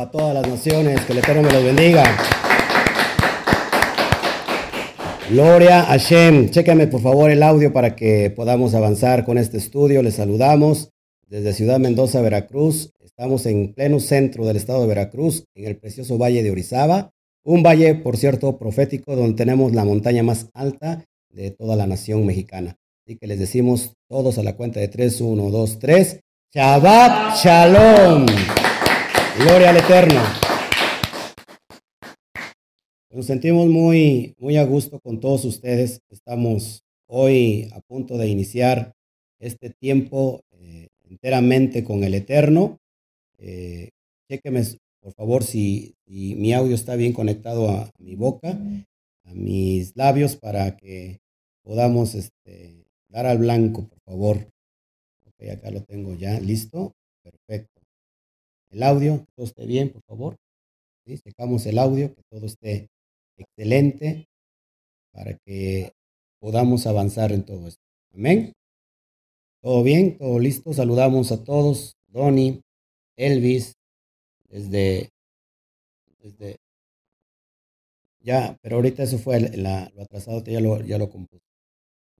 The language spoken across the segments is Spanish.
a todas las naciones, que el Eterno me los bendiga. Gloria a Shem. Chécame por favor el audio para que podamos avanzar con este estudio. Les saludamos desde Ciudad Mendoza, Veracruz. Estamos en pleno centro del estado de Veracruz, en el precioso valle de Orizaba. Un valle, por cierto, profético, donde tenemos la montaña más alta de toda la nación mexicana. Así que les decimos todos a la cuenta de 3, 1, 2, 3. Shabbat Shalom. Gloria al Eterno. Nos sentimos muy, muy a gusto con todos ustedes. Estamos hoy a punto de iniciar este tiempo eh, enteramente con el Eterno. Eh, por favor, si, mi audio está bien conectado a, mi boca, a mis labios, para que podamos este, dar al blanco, por favor. Ok, acá lo tengo ya listo. El audio, todo esté bien, por favor. ¿Sí? Secamos el audio, que todo esté excelente para que podamos avanzar en todo esto. Amén. ¿Todo bien? ¿Todo listo? Saludamos a todos. Donny, Elvis, desde, desde, ya, pero ahorita eso fue lo atrasado, ya lo, ya lo compuse.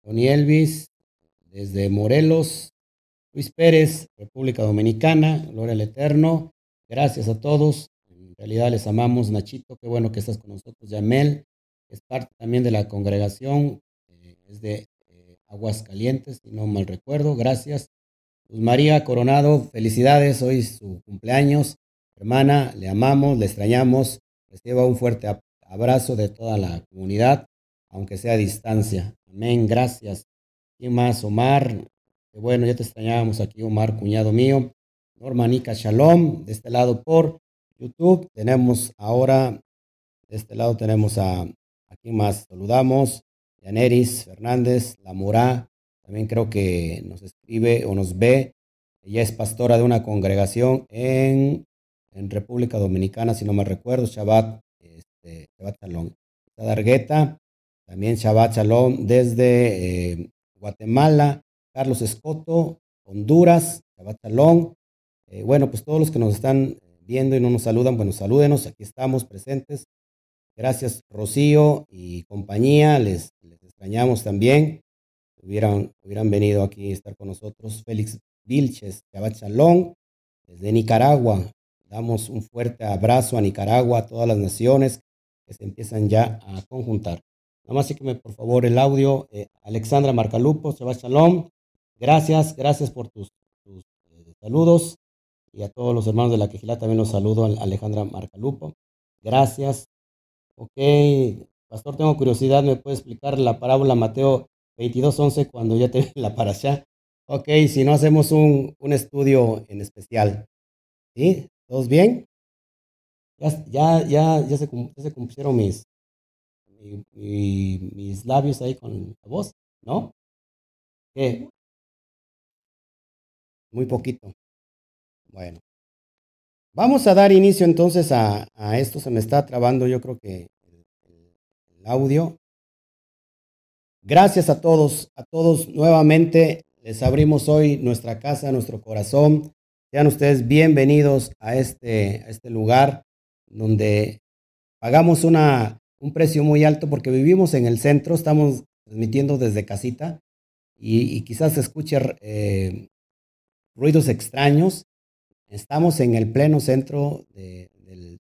Donny Elvis, desde Morelos, Luis Pérez, República Dominicana, Gloria al Eterno. Gracias a todos realidad les amamos, Nachito, qué bueno que estás con nosotros. Yamel, es parte también de la congregación, eh, es de eh, Aguascalientes, si no mal recuerdo, gracias. Luz María Coronado, felicidades, hoy es su cumpleaños. Hermana, le amamos, le extrañamos, reciba un fuerte abrazo de toda la comunidad, aunque sea a distancia. Amén, gracias. ¿Quién más? Omar, bueno, ya te extrañábamos aquí, Omar, cuñado mío. Normanica Shalom, de este lado por YouTube. Tenemos ahora, de este lado tenemos a, aquí más, saludamos, Yaneris Fernández, La Murá, también creo que nos escribe o nos ve. Ella es pastora de una congregación en, República Dominicana, si no me recuerdo, Shabbat, este, Shabbat Shalom. También Shabbat Shalom desde eh, Guatemala, Carlos Escoto, Honduras, Shabbat Shalom. Eh, bueno, pues todos los que nos están viendo y no nos saludan, bueno, salúdenos, aquí estamos presentes. Gracias, Rocío y compañía, les, les extrañamos también. Hubieran, hubieran venido aquí a estar con nosotros. Félix Vilches, Chabat Chalón, desde Nicaragua. Damos un fuerte abrazo a Nicaragua, a todas las naciones que se empiezan ya a conjuntar. Nada más sígueme por favor el audio. Eh, Alexandra Marcalupo, Chabat Chalón. Gracias, gracias por tus, tus eh, saludos y a todos los hermanos de la Quejilá también los saludo, a Alejandra Marcalupo. Gracias. Ok, pastor, tengo curiosidad, ¿me puede explicar la parábola Mateo 22.11 cuando ya te la allá? Ok, si no hacemos un, un, estudio en especial. ¿Sí? ¿Todos bien? Ya, ya, ya, se, ya se cumplieron mis, mis labios ahí con la voz, ¿no? ¿Qué? Muy poquito. Bueno, vamos a dar inicio entonces a, esto. Se me está trabando yo creo que el, audio. Gracias a todos, a todos nuevamente. Les abrimos hoy nuestra casa, nuestro corazón. Sean ustedes bienvenidos a este, este lugar donde pagamos una, un precio muy alto porque vivimos en el centro, estamos transmitiendo desde casita y, quizás se escuche eh, ruidos extraños, Estamos en el pleno centro de,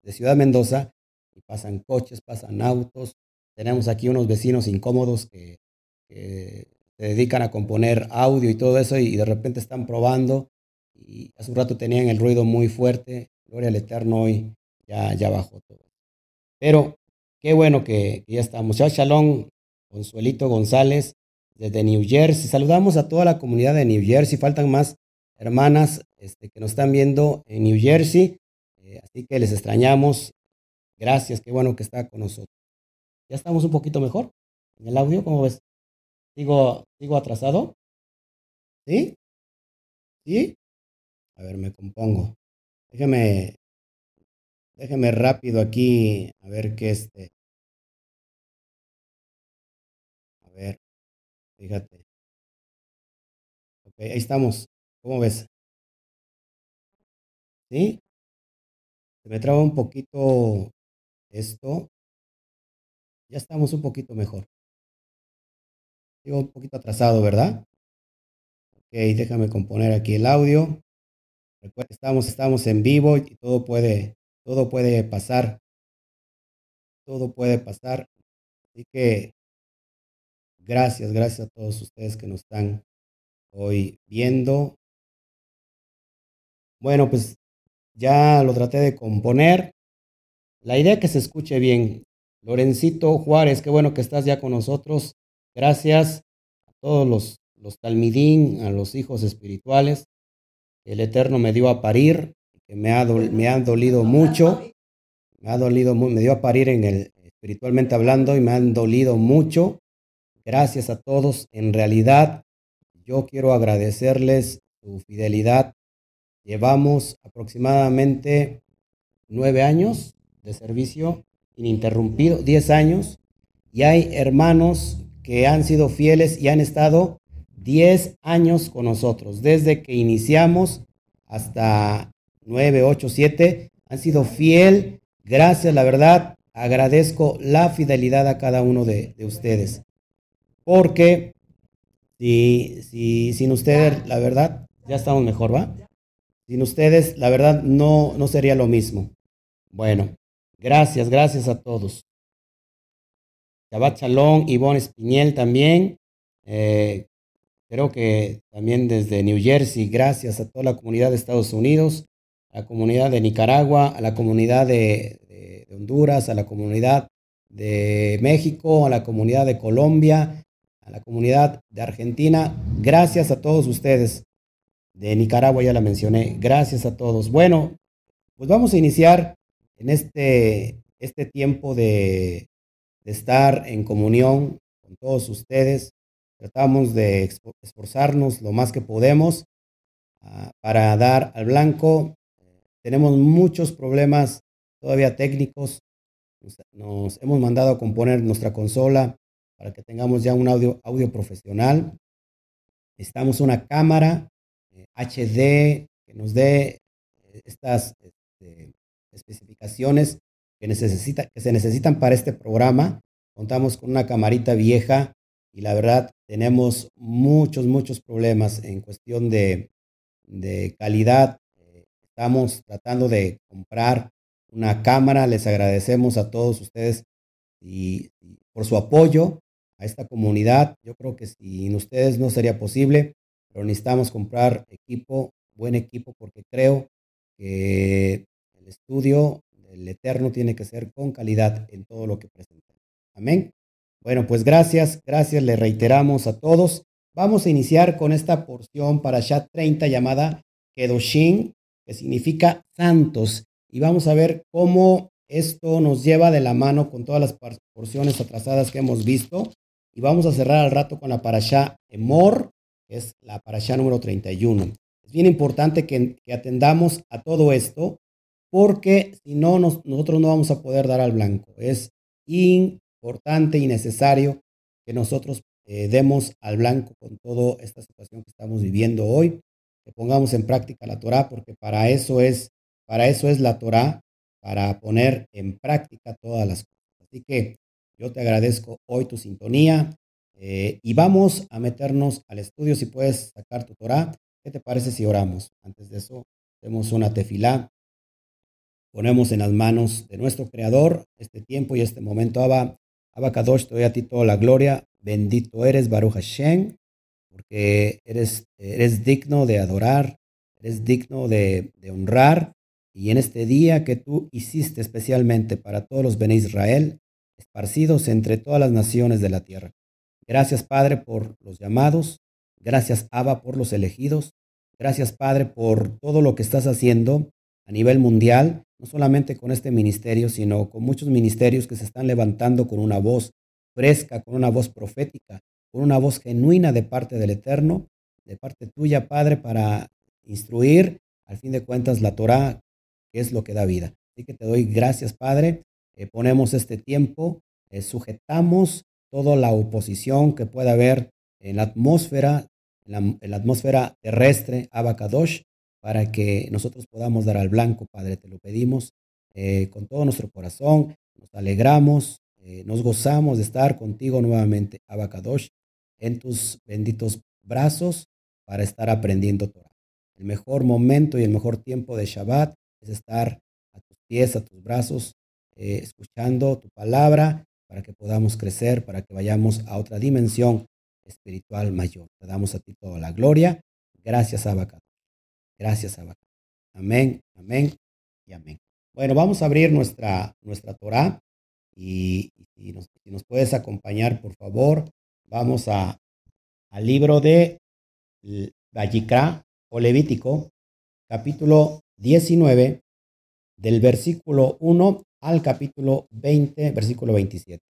Ciudad Mendoza y pasan coches, pasan autos. Tenemos aquí unos vecinos incómodos que, se dedican a componer audio y todo eso y, de repente están probando y hace un rato tenían el ruido muy fuerte. Gloria al Eterno hoy ya, ya bajó todo. Pero qué bueno que, ya estamos. Ya Shalom, Consuelito González desde New Jersey. Saludamos a toda la comunidad de New Jersey. Faltan más hermanas este, que nos están viendo en New Jersey. Eh, así que les extrañamos. Gracias, qué bueno que está con nosotros. Ya estamos un poquito mejor en el audio, ¿cómo ves? ¿Sigo, sigo atrasado? ¿Sí? ¿Sí? A ver, me compongo. Déjeme, déjeme rápido aquí, a ver qué este. A ver, fíjate. Ok, ahí estamos. ¿Cómo ves? ¿Sí? se me traba un poquito esto. Ya estamos un poquito mejor. Sigo un poquito atrasado, ¿verdad? Ok, déjame componer aquí el audio. Recuerda, estamos, estamos en vivo y todo puede, todo puede pasar. Todo puede pasar. Así que gracias, gracias a todos ustedes que nos están hoy viendo. Bueno, pues ya lo traté de componer. La idea es que se escuche bien. Lorencito Juárez, qué bueno que estás ya con nosotros. Gracias a todos los, los talmidín, a los hijos espirituales. El Eterno me dio a parir, que me ha, me ha dolido mucho. Me ha dolido, me dio a parir en el, espiritualmente hablando y me han dolido mucho. Gracias a todos. En realidad, yo quiero agradecerles su fidelidad Llevamos aproximadamente nueve años de servicio ininterrumpido, diez años, y hay hermanos que han sido fieles y han estado diez años con nosotros, desde que iniciamos hasta nueve, ocho, siete, han sido fiel. Gracias, la verdad, agradezco la fidelidad a cada uno de, ustedes, porque si, si, sin ustedes, la verdad, ya estamos mejor, ¿va? Sin ustedes, la verdad, no, no sería lo mismo. Bueno, gracias, gracias a todos. Shabbat Shalom, Ivonne Espiñel también. Eh, creo que también desde New Jersey, gracias a toda la comunidad de Estados Unidos, a la comunidad de Nicaragua, a la comunidad de Honduras, a la comunidad de México, a la comunidad de Colombia, a la comunidad de Argentina. Gracias a todos ustedes de Nicaragua, ya la mencioné. Gracias a todos. Bueno, pues vamos a iniciar en este, este tiempo de, estar en comunión con todos ustedes. Tratamos de esforzarnos lo más que podemos ah, para dar al blanco. Tenemos muchos problemas todavía técnicos. Nos, hemos mandado a componer nuestra consola para que tengamos ya un audio, audio profesional. Necesitamos una cámara HD, que nos dé eh, estas este, especificaciones que, necesita, que se necesitan para este programa. Contamos con una camarita vieja y la verdad tenemos muchos, muchos problemas en cuestión de, de calidad. Estamos tratando de comprar una cámara. Les agradecemos a todos ustedes y, y por su apoyo a esta comunidad. Yo creo que sin ustedes no sería posible pero necesitamos comprar equipo, buen equipo, porque creo que el estudio del Eterno tiene que ser con calidad en todo lo que presenta. Amén. Bueno, pues gracias, gracias, le reiteramos a todos. Vamos a iniciar con esta porción para Shat 30 llamada Kedoshin, que significa santos. Y vamos a ver cómo esto nos lleva de la mano con todas las porciones atrasadas que hemos visto. Y vamos a cerrar al rato con la parasha Emor, es la parasha número 31. Es bien importante que, atendamos a todo esto porque si no, nosotros no vamos a poder dar al blanco. Es importante y necesario que nosotros eh, demos al blanco con toda esta situación que estamos viviendo hoy, que pongamos en práctica la Torah, porque para eso es, para eso es la Torah, para poner en práctica todas las cosas. Así que yo te agradezco hoy tu sintonía, eh, y vamos a meternos al estudio. Si puedes sacar tu Torah, ¿qué te parece si oramos? Antes de eso, hacemos una tefilá. Ponemos en las manos de nuestro Creador este tiempo y este momento. Abba, Abba Kadosh, a ti toda la gloria. Bendito eres, Baruch Hashem, porque eres, eres digno de adorar, eres digno de, de honrar. Y en este día que tú hiciste especialmente para todos los Ben Israel, esparcidos entre todas las naciones de la tierra. Gracias, Padre, por los llamados. Gracias, Abba, por los elegidos. Gracias, Padre, por todo lo que estás haciendo a nivel mundial, no solamente con este ministerio, sino con muchos ministerios que se están levantando con una voz fresca, con una voz profética, con una voz genuina de parte del Eterno, de parte tuya, Padre, para instruir, al fin de cuentas, la Torah, que es lo que da vida. Así que te doy gracias, Padre. Eh, ponemos este tiempo, eh, sujetamos toda la oposición que pueda haber en la atmósfera, en la, atmósfera terrestre, Abacadosh, para que nosotros podamos dar al blanco, Padre, te lo pedimos eh, con todo nuestro corazón, nos alegramos, eh, nos gozamos de estar contigo nuevamente, Abacadosh, en tus benditos brazos para estar aprendiendo Torah. El mejor momento y el mejor tiempo de Shabbat es estar a tus pies, a tus brazos, eh, escuchando tu palabra para que podamos crecer, para que vayamos a otra dimensión espiritual mayor. Te damos a ti toda la gloria. Gracias, Abacadosh. Gracias, Abacadosh. Amén, amén y amén. Bueno, vamos a abrir nuestra, nuestra Torah y, si, nos, puedes acompañar, por favor, vamos a, al libro de Vallicra o Levítico, capítulo 19, del versículo 1 al capítulo 20, versículo 27.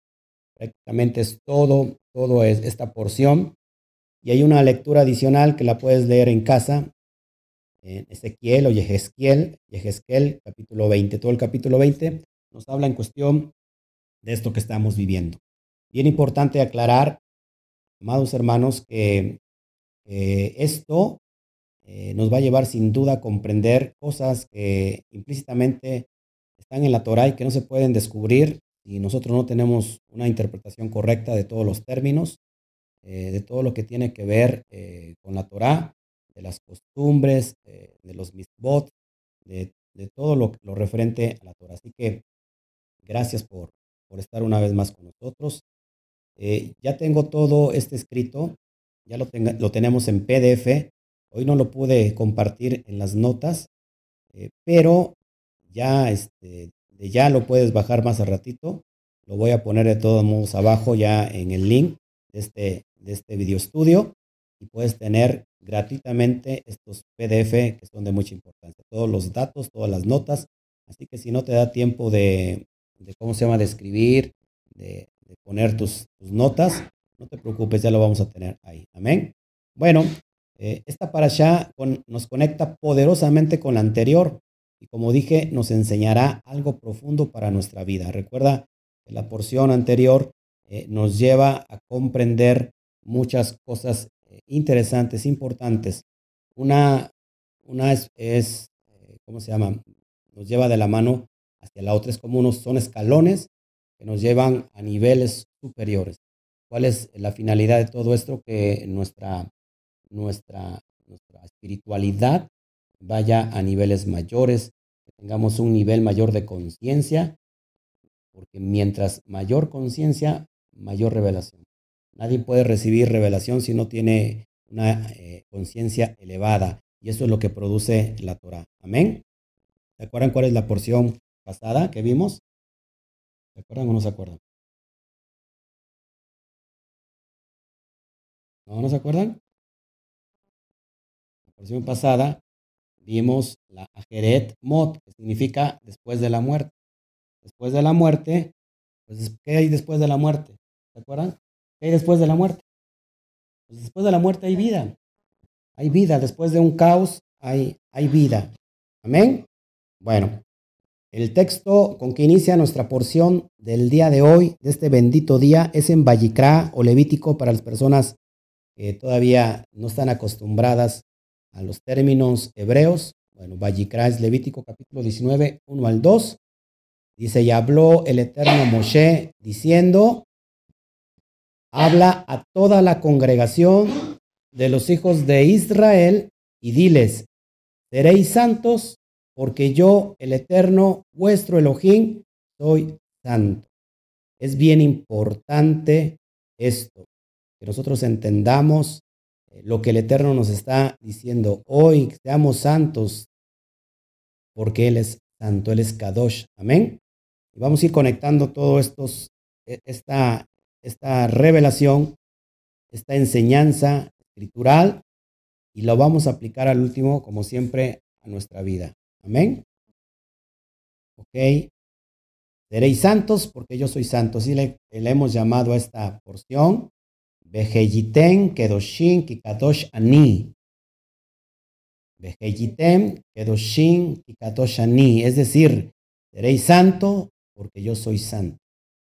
Prácticamente es todo, todo es esta porción. Y hay una lectura adicional que la puedes leer en casa en Ezequiel o Yehezquiel, Yehezquiel, capítulo 20, todo el capítulo 20 nos habla en cuestión de esto que estamos viviendo. Bien importante aclarar, amados hermanos, que esto eh, nos va a llevar sin duda a comprender cosas que implícitamente están en la Torah y que no se pueden descubrir si nosotros no tenemos una interpretación correcta de todos los términos, eh, de todo lo que tiene que ver eh, con la Torah de las costumbres, de los misbot, de, de todo lo, lo, referente a la Torah. Así que gracias por, por estar una vez más con nosotros. Eh, ya tengo todo este escrito, ya lo, tenga, lo tenemos en PDF. Hoy no lo pude compartir en las notas, eh, pero ya, este, ya lo puedes bajar más a ratito. Lo voy a poner de todos modos abajo ya en el link de este, de este video estudio y puedes tener gratuitamente estos PDF que son de mucha importancia. Todos los datos, todas las notas. Así que si no te da tiempo de, cómo se llama, de escribir, de, poner tus, notas, no te preocupes, ya lo vamos a tener ahí. Amén. Bueno, eh, esta para allá nos conecta poderosamente con la anterior y como dije, nos enseñará algo profundo para nuestra vida. Recuerda que la porción anterior eh, nos lleva a comprender muchas cosas interesantes, importantes. Una, una es, es, eh, ¿cómo se llama? Nos lleva de la mano hacia la otra. Es como unos, son escalones que nos llevan a niveles superiores. ¿Cuál es la finalidad de todo esto? Que nuestra, nuestra, nuestra espiritualidad vaya a niveles mayores, que tengamos un nivel mayor de conciencia, porque mientras mayor conciencia, mayor revelación. Nadie puede recibir revelación si no tiene una eh, conciencia elevada. Y eso es lo que produce la Torah. Amén. ¿Se acuerdan cuál es la porción pasada que vimos? ¿Se acuerdan o no se acuerdan? ¿No, no se acuerdan? La porción pasada vimos la Ajeret Mot, que significa después de la muerte. Después de la muerte, pues, ¿qué hay después de la muerte? ¿Se acuerdan? ¿Qué hay después de la muerte? Pues después de la muerte hay vida. Hay vida. Después de un caos hay, hay vida. Amén. Bueno, el texto con que inicia nuestra porción del día de hoy, de este bendito día, es en Vallicrá o Levítico para las personas que todavía no están acostumbradas a los términos hebreos. Bueno, Vallicrá es Levítico capítulo 19, 1 al 2. Dice, y habló el eterno Moshe diciendo, habla a toda la congregación de los hijos de Israel y diles, seréis santos porque yo, el eterno, vuestro Elohim, soy santo. Es bien importante esto, que nosotros entendamos lo que el Eterno nos está diciendo hoy, seamos santos, porque Él es santo, Él es Kadosh. Amén. Vamos a ir conectando todos estos, e, esta, esta revelación, esta enseñanza escritural y lo vamos a aplicar al último, como siempre, a nuestra vida. Amén. Ok. Seréis santos porque yo soy santo. Así le, hemos llamado a esta porción. Vejeyiten kedoshin kikadosh ani. Vejeyiten kedoshin kikadosh ani. Es decir, seréis santo porque yo soy santo.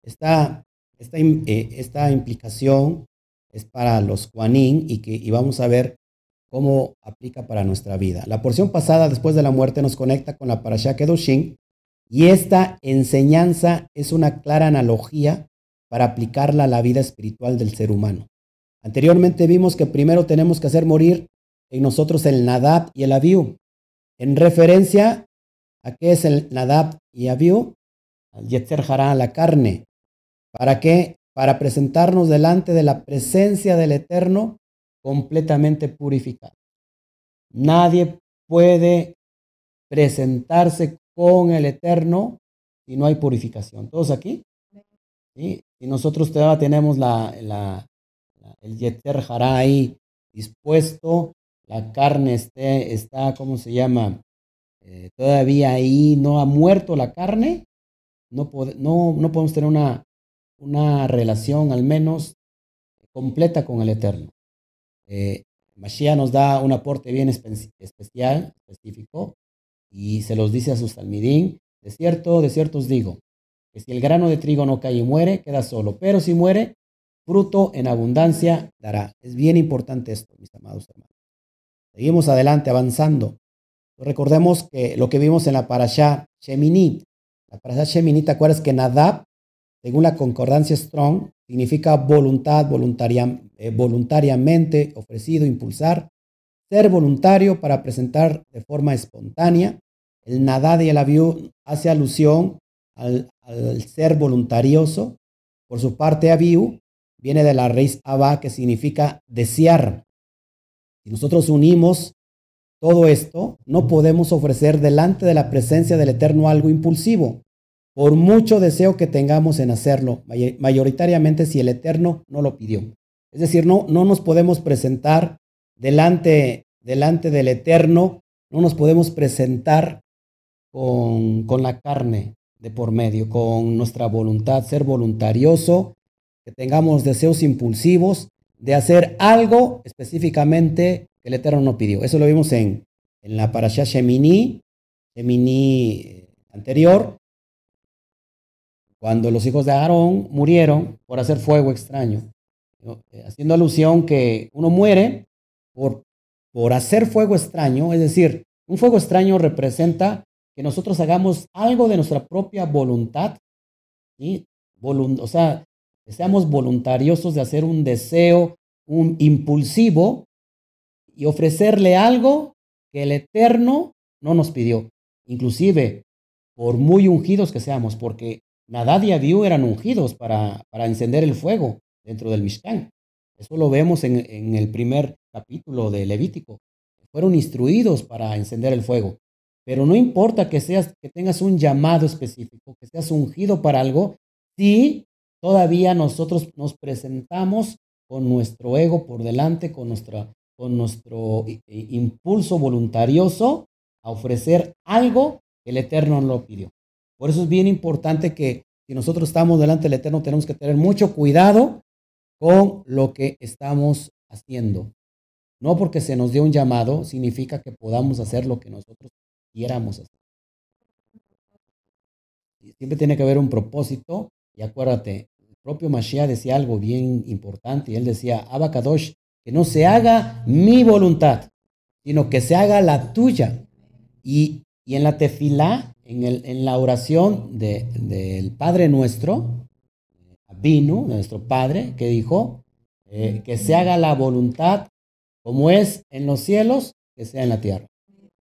Esta esta, eh, esta implicación es para los Juanín y, que, y vamos a ver cómo aplica para nuestra vida. La porción pasada, después de la muerte, nos conecta con la Parashá Kedoshin, Y esta enseñanza es una clara analogía para aplicarla a la vida espiritual del ser humano. Anteriormente vimos que primero tenemos que hacer morir en nosotros el Nadab y el Abiú. En referencia a qué es el Nadab y Abiú, al Yetzer Hará, la carne. ¿Para qué? Para presentarnos delante de la presencia del Eterno completamente purificado. Nadie puede presentarse con el Eterno si no hay purificación. ¿Todos aquí? ¿Sí? Y nosotros todavía tenemos la, el Yeter Hará ahí dispuesto, la carne esté, está, ¿cómo se llama? Eh, todavía ahí no ha muerto la carne, no, no, no podemos tener una, una relación al menos completa con el Eterno. Eh, Mashiach nos da un aporte bien especial, específico, y se los dice a sus talmidín, de cierto, de cierto os digo, que si el grano de trigo no cae y muere, queda solo, pero si muere, fruto en abundancia dará. Es bien importante esto, mis amados hermanos. Seguimos adelante, avanzando. Recordemos que lo que vimos en la parasha Shemini, la parasha Shemini, ¿te acuerdas que Nadab, según la concordancia Strong, significa voluntad, voluntaria, eh, voluntariamente ofrecido, impulsar, ser voluntario para presentar de forma espontánea. El Nadab y el Abiú hace alusión al, ser voluntarioso. Por su parte, Abiú viene de la raíz Abba, que significa desear. Si nosotros unimos todo esto, no podemos ofrecer delante de la presencia del Eterno algo impulsivo, por mucho deseo que tengamos en hacerlo, mayoritariamente si el Eterno no lo pidió. Es decir, no, no nos podemos presentar delante, delante del Eterno, no nos podemos presentar con, con la carne de por medio, con nuestra voluntad, ser voluntarioso, que tengamos deseos impulsivos de hacer algo específicamente que el Eterno no pidió. Eso lo vimos en, en la parasha Shemini, Shemini eh, anterior, cuando los hijos de Aarón murieron por hacer fuego extraño, eh, haciendo alusión que uno muere por, por hacer fuego extraño, es decir, un fuego extraño representa que nosotros hagamos algo de nuestra propia voluntad, ¿sí? o sea, seamos voluntariosos de hacer un deseo, un impulsivo y ofrecerle algo que el Eterno no nos pidió, inclusive por muy ungidos que seamos, porque Nadad y Abiú eran ungidos para, para encender el fuego dentro del Mishkan. Eso lo vemos en, en el primer capítulo de Levítico. Fueron instruidos para encender el fuego. Pero no importa que, seas, que tengas un llamado específico, que seas ungido para algo, si todavía nosotros nos presentamos con nuestro ego por delante, con, nuestra, con nuestro impulso voluntarioso a ofrecer algo que el Eterno no lo pidió. Por eso es bien importante que si nosotros estamos delante del Eterno tenemos que tener mucho cuidado con lo que estamos haciendo. No porque se nos dio un llamado significa que podamos hacer lo que nosotros quiéramos hacer. Siempre tiene que haber un propósito y acuérdate, el propio Mashiach decía algo bien importante y él decía, Abacadosh, que no se haga mi voluntad, sino que se haga la tuya. Y, y en la tefilá en, la oración del Padre nuestro, vino, nuestro Padre, que dijo, eh, que se haga la voluntad como es en los cielos, que sea en la tierra.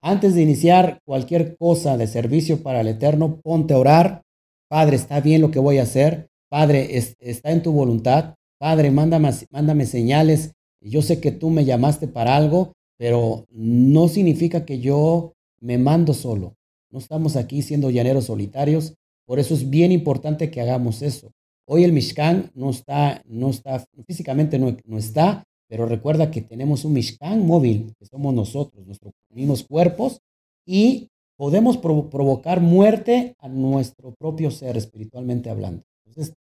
Antes de iniciar cualquier cosa de servicio para el Eterno, ponte a orar. Padre, está bien lo que voy a hacer. Padre, está en tu voluntad. Padre, mándame, mándame señales. Yo sé que tú me llamaste para algo, pero no significa que yo me mando solo. No estamos aquí siendo llaneros solitarios. Por eso es bien importante que hagamos eso. Hoy el Mishkan no está, no está, físicamente no, no está, pero recuerda que tenemos un Mishkan móvil, que somos nosotros, nuestros mismos cuerpos, y podemos provocar muerte a nuestro propio ser, espiritualmente hablando. Entonces,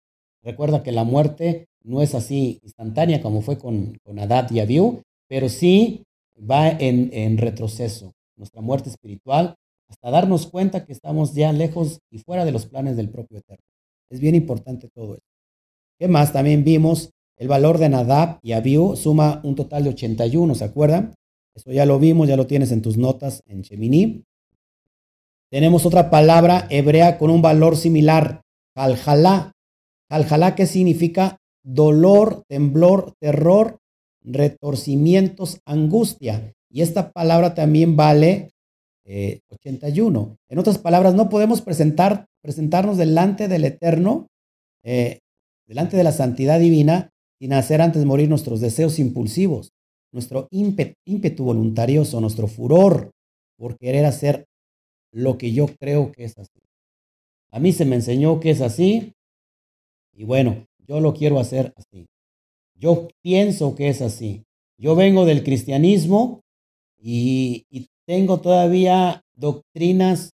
recuerda que la muerte no es así instantánea como fue con, con Adad y Abiú, pero sí va en, en retroceso. Nuestra muerte espiritual hasta darnos cuenta que estamos ya lejos y fuera de los planes del propio Eterno. Es bien importante todo eso. ¿Qué más? También vimos el valor de Nadab y Abiú suma un total de 81, ¿se acuerdan? Eso ya lo vimos, ya lo tienes en tus notas en Shemini. Tenemos otra palabra hebrea con un valor similar, jaljalá. Jaljalá que significa dolor, temblor, terror, retorcimientos, angustia. Y esta palabra también vale 81. Eh, en otras palabras, no podemos presentar, presentarnos delante del Eterno, eh, delante de la santidad divina, sin hacer antes morir nuestros deseos impulsivos, nuestro ímpetu, ímpetu voluntarioso, nuestro furor por querer hacer lo que yo creo que es así. A mí se me enseñó que es así y bueno, yo lo quiero hacer así. Yo pienso que es así. Yo vengo del cristianismo y, tengo todavía doctrinas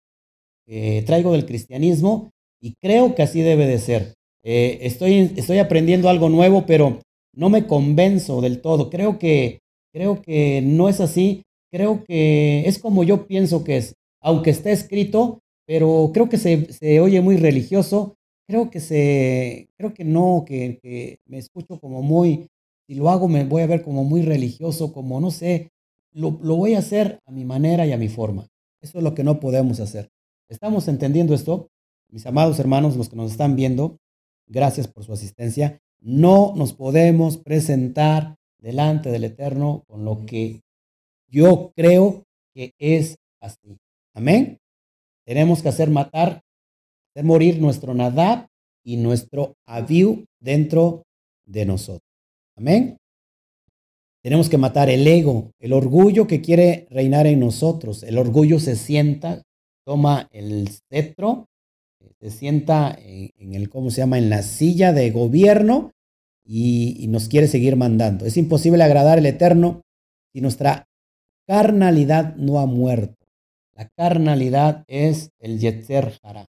que traigo del cristianismo y creo que así debe de ser. Eh, estoy, estoy aprendiendo algo nuevo, pero no me convenzo del todo. Creo que, creo que no es así. Creo que es como yo pienso que es, aunque esté escrito, pero creo que se, se oye muy religioso. Creo que se, creo que no, que, que me escucho como muy, si lo hago me voy a ver como muy religioso, como no sé, lo, voy a hacer a mi manera y a mi forma. Eso es lo que no podemos hacer. ¿Estamos entendiendo esto? Mis amados hermanos, los que nos están viendo, gracias por su asistencia. No nos podemos presentar delante del Eterno con lo que yo creo que es así. Amén. Tenemos que hacer matar, hacer morir nuestro Nadab y nuestro Abiu dentro de nosotros. Amén. Tenemos que matar el ego, el orgullo que quiere reinar en nosotros. El orgullo se sienta, toma el cetro, se sienta en, el, ¿cómo se llama?, en la silla de gobierno y, nos quiere seguir mandando. Es imposible agradar al Eterno si nuestra carnalidad no ha muerto. La carnalidad es el Yetzer Hara.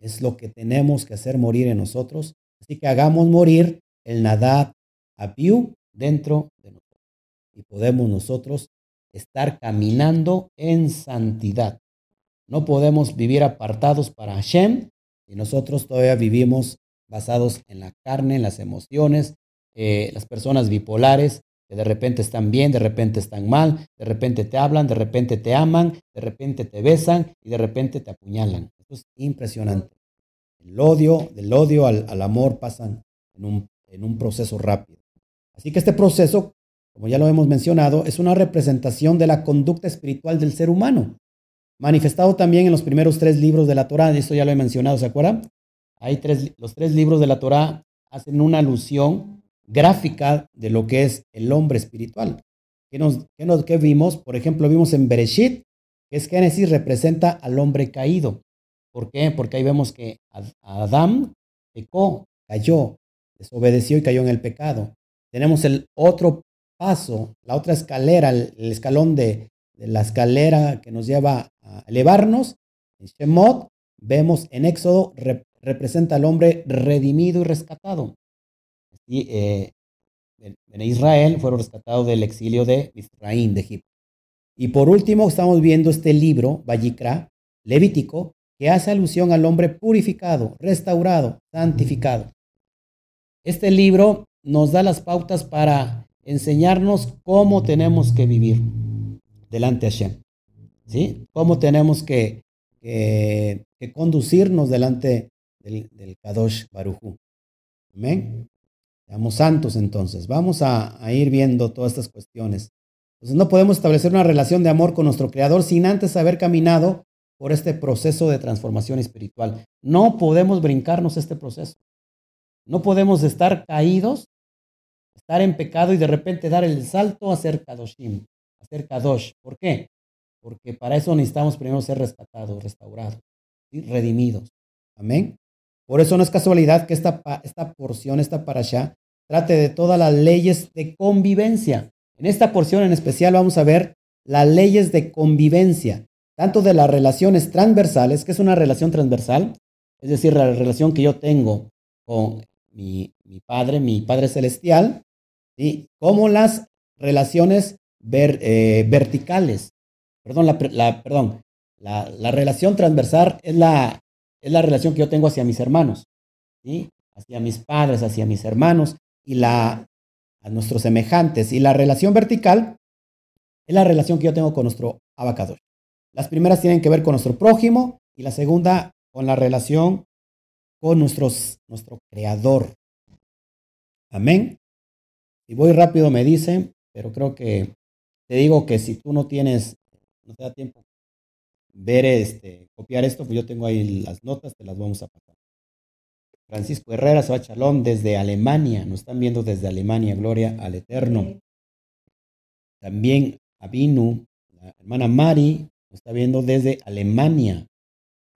Es lo que tenemos que hacer morir en nosotros. Así que hagamos morir el Nadab Abiu dentro de nosotros y podemos nosotros estar caminando en santidad. No podemos vivir apartados para Hashem y nosotros todavía vivimos basados en la carne, en las emociones, eh, las personas bipolares que de repente están bien, de repente están mal, de repente te hablan, de repente te aman, de repente te besan y de repente te apuñalan. Eso es impresionante. El odio, del odio al, al amor pasan en un, en un proceso rápido. Así que este proceso como ya lo hemos mencionado, es una representación de la conducta espiritual del ser humano, manifestado también en los primeros tres libros de la Torah, esto ya lo he mencionado, ¿se acuerdan? Hay tres, los tres libros de la Torah hacen una alusión gráfica de lo que es el hombre espiritual. ¿Qué, nos, qué, nos, vimos? Por ejemplo, vimos en Bereshit, que es Génesis representa al hombre caído. ¿Por qué? Porque ahí vemos que Adán pecó, cayó, desobedeció y cayó en el pecado. Tenemos el otro paso, la otra escalera, el, escalón de, la escalera que nos lleva elevarnos, en Shemot, vemos en Éxodo, representa al hombre redimido y rescatado. Y, eh, en Israel fueron rescatados del exilio de Israel, de Egipto. Y por último, estamos viendo este libro, Vallicra, Levítico, que hace alusión al hombre purificado, restaurado, santificado. Este libro nos da las pautas para enseñarnos cómo tenemos que vivir delante de Hashem. ¿Sí? Cómo tenemos que, conducirnos delante del, Kadosh Baruchu. Amén. Seamos santos entonces. Vamos a, a, ir viendo todas estas cuestiones. Entonces no podemos establecer una relación de amor con nuestro Creador sin antes haber caminado por este proceso de transformación espiritual. No podemos brincarnos este proceso. No podemos estar caídos estar en pecado y de repente dar el salto a ser Kadoshim, a ser Kadosh. ¿Por qué? Porque para eso necesitamos primero ser rescatados, restaurados, redimidos. Amén. Por eso no es casualidad que esta, esta porción, esta parasha, trate de todas las leyes de convivencia. En esta porción en especial vamos a ver las leyes de convivencia, tanto de las relaciones transversales, que es una relación transversal, es decir, la relación que yo tengo con mi, mi Padre, mi Padre Celestial, ¿sí? como las relaciones eh, verticales. Perdón, la, perdón la, la, relación transversal es la, es la relación que yo tengo hacia mis hermanos, ¿sí? hacia mis padres, hacia mis hermanos y la, a nuestros semejantes. Y la relación vertical es la relación que yo tengo con nuestro abacador. Las primeras tienen que ver con nuestro prójimo y la segunda con la relación con nuestros, nuestro creador. Amén. Si voy rápido me dicen, pero creo que te digo que si tú no tienes, no te da tiempo ver, este, copiar esto, pues yo tengo ahí las notas, te las vamos a pasar. Francisco Herrera, Chalón, desde Alemania, nos están viendo desde Alemania, gloria al Eterno. También Abinu, la hermana Mari, nos está viendo desde Alemania.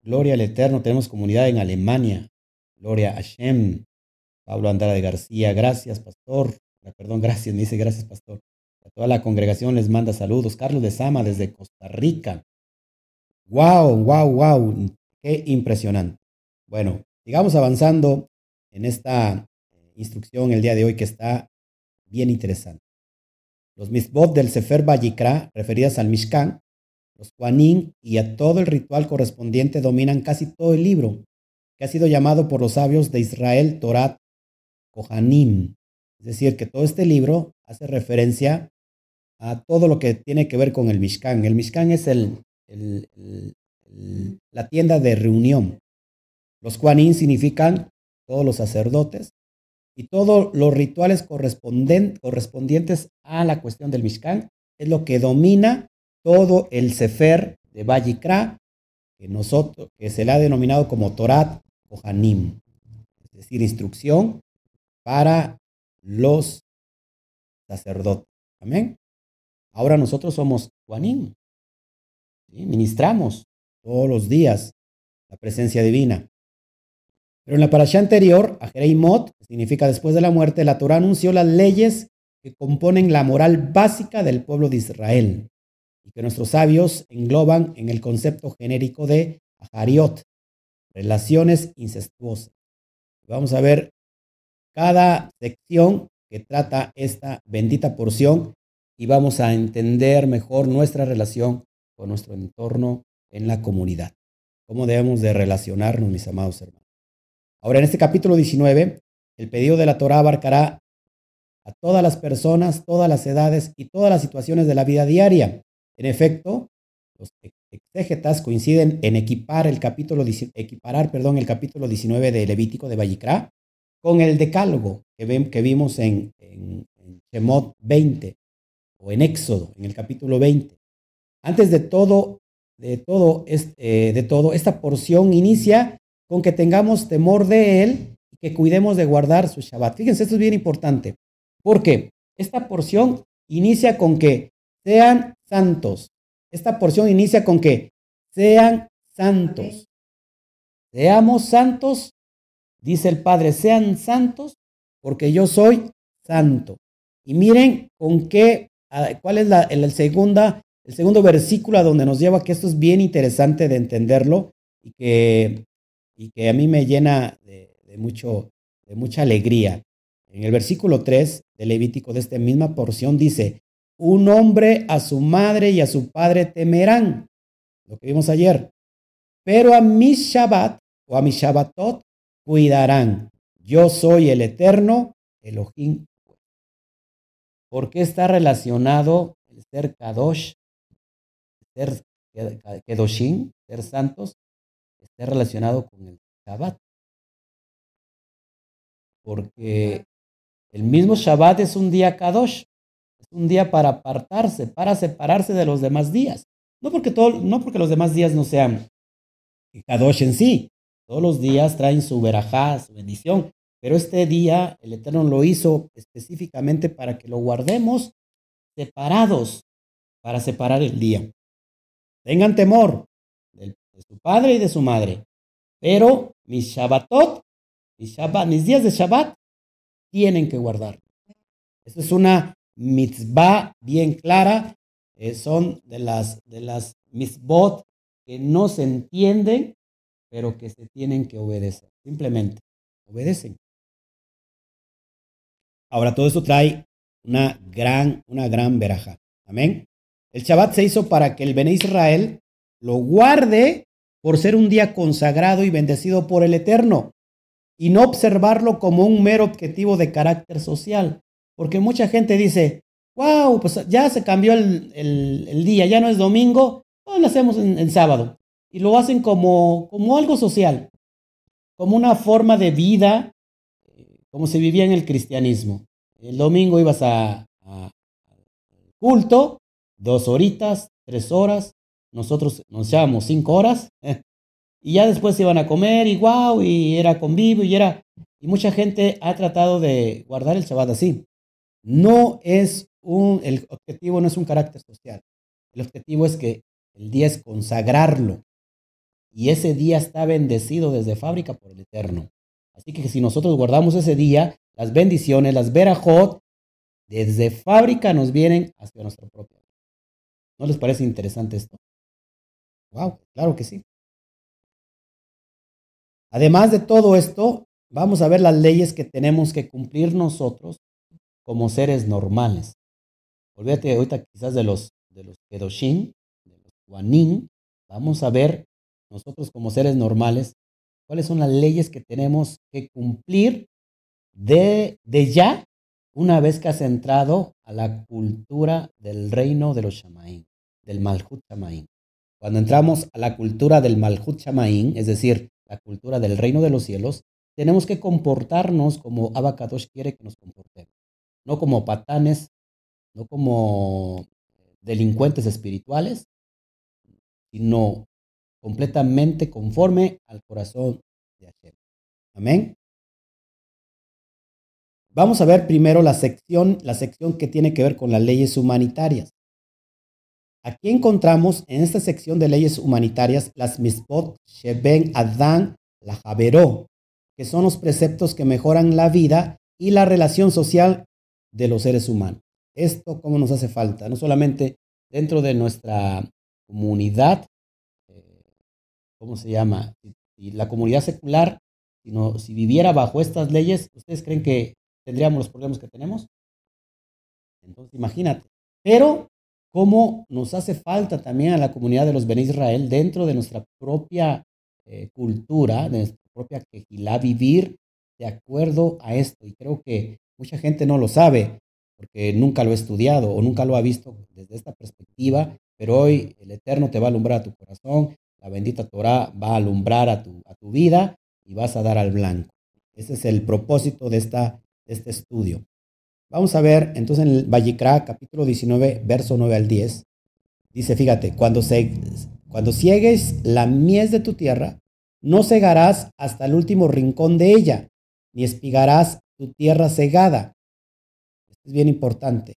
Gloria al Eterno, tenemos comunidad en Alemania. Gloria a Shem. Pablo Andrade García, gracias, pastor. Perdón, gracias, me dice gracias, pastor. A toda la congregación les manda saludos. Carlos de Sama desde Costa Rica. Wow, wow, wow. Qué impresionante. Bueno, sigamos avanzando en esta eh, instrucción el día de hoy que está bien interesante. Los misbot del Sefer Bayikra, referidas al Mishkan, los Juanín y a todo el ritual correspondiente dominan casi todo el libro, que ha sido llamado por los sabios de Israel Torat Kohanim. Es decir, que todo este libro hace referencia a todo lo que tiene que ver con el Mishkan. El Mishkan es el, la tienda de reunión. Los Juanín significan todos los sacerdotes y todos los rituales correspondientes a la cuestión del Mishkan es lo que domina todo el Sefer de Vallicra, que, nosotros, que se le ha denominado como Torat o Hanim, es decir, instrucción para los sacerdotes. Amén. Ahora nosotros somos Juanim. Ministramos todos los días la presencia divina. Pero en la parasha anterior, a Mot, que significa después de la muerte, la Torah anunció las leyes que componen la moral básica del pueblo de Israel y que nuestros sabios engloban en el concepto genérico de Ahariot, relaciones incestuosas. Vamos a ver cada sección que trata esta bendita porción y vamos a entender mejor nuestra relación con nuestro entorno en la comunidad. Cómo debemos de relacionarnos, mis amados hermanos. Ahora, en este capítulo 19, el pedido de la Torah abarcará a todas las personas, todas las edades y todas las situaciones de la vida diaria. En efecto, los exégetas coinciden en equipar el capítulo, equiparar perdón, el capítulo 19 de Levítico de Vallicrá con el decálogo que, que vimos en, en, 20 o en Éxodo, en el capítulo 20. Antes de todo, de todo, este, de todo, esta porción inicia con que tengamos temor de Él y que cuidemos de guardar su Shabbat. Fíjense, esto es bien importante, porque esta porción inicia con que sean santos. Esta porción inicia con que sean santos. Seamos santos, dice el Padre, sean santos porque yo soy santo. Y miren con qué, cuál es la, el, segunda, el segundo versículo a donde nos lleva, que esto es bien interesante de entenderlo y que, y que a mí me llena de, mucho, de mucha alegría. En el versículo 3 de Levítico de esta misma porción dice, un hombre a su madre y a su padre temerán, lo que vimos ayer, pero a mi Shabbat o a mi Shabbatot cuidarán. Yo soy el eterno Elohim. ¿Por qué está relacionado el ser Kadosh, ser Kedoshim, ser santos, está relacionado con el Shabbat? Porque el mismo Shabbat es un día Kadosh un día para apartarse, para separarse de los demás días. No porque, todo, no porque los demás días no sean Kadosh en sí. Todos los días traen su verajá, su bendición. Pero este día el Eterno lo hizo específicamente para que lo guardemos separados, para separar el día. Tengan temor de, su padre y de su madre. Pero mis Shabbatot, mis, mis días de Shabbat, tienen que guardar. Eso es una mitzvah bien clara, eh, son de las, de las mitzvot que no se entienden, pero que se tienen que obedecer. Simplemente, obedecen. Ahora, todo esto trae una gran, una gran veraja. Amén. El Shabbat se hizo para que el Bene Israel lo guarde por ser un día consagrado y bendecido por el Eterno y no observarlo como un mero objetivo de carácter social. Porque mucha gente dice, wow, pues ya se cambió el, día, ya no es domingo, Todos lo hacemos en, sábado. Y lo hacen como, como algo social, como una forma de vida, como se vivía en el cristianismo. El domingo ibas a, culto, dos horitas, tres horas, nosotros nos llevamos cinco horas, y ya después se iban a comer y wow, y era convivio y era... Y mucha gente ha tratado de guardar el Shabbat así. No es un, el objetivo no es un carácter social. El objetivo es que el día es consagrarlo. Y ese día está bendecido desde fábrica por el Eterno. Así que si nosotros guardamos ese día, las bendiciones, las verajot, desde fábrica nos vienen hacia nuestra propia vida. ¿No les parece interesante esto? Wow, claro que sí. Además de todo esto, vamos a ver las leyes que tenemos que cumplir nosotros como seres normales. Olvídate ahorita quizás de los, de los Kedoshim, de los Guanin. Vamos a ver nosotros como seres normales cuáles son las leyes que tenemos que cumplir de, de ya una vez que has entrado a la cultura del reino de los Shamaín, del Malhut Shamaín. Cuando entramos a la cultura del Malhut Shamaín, es decir, la cultura del reino de los cielos, tenemos que comportarnos como Abacadosh quiere que nos comportemos, no como patanes, no como delincuentes espirituales, sino completamente conforme al corazón de Hashem. Amén. Vamos a ver primero la sección, la sección que tiene que ver con las leyes humanitarias. Aquí encontramos en esta sección de leyes humanitarias las misbot sheben adán la javeró, que son los preceptos que mejoran la vida y la relación social de los seres humanos. Esto cómo nos hace falta, no solamente dentro de nuestra comunidad, ¿cómo se llama? Y la comunidad secular, si viviera bajo estas leyes, ¿ustedes creen que tendríamos los problemas que tenemos? Entonces, imagínate. Pero, ¿cómo nos hace falta también a la comunidad de los Ben Israel dentro de nuestra propia eh, cultura, de nuestra propia quejilá, vivir de acuerdo a esto? Y creo que mucha gente no lo sabe porque nunca lo ha estudiado o nunca lo ha visto desde esta perspectiva, pero hoy el Eterno te va a alumbrar a tu corazón, la bendita Torah va a alumbrar a tu, a tu vida y vas a dar al blanco. Ese es el propósito de, esta, este estudio. Vamos a ver entonces en el Vallicra, capítulo 19, verso 9 al 10. Dice, fíjate, cuando, se, cuando ciegues la mies de tu tierra, no cegarás hasta el último rincón de ella, ni espigarás tu tierra cegada, es bien importante.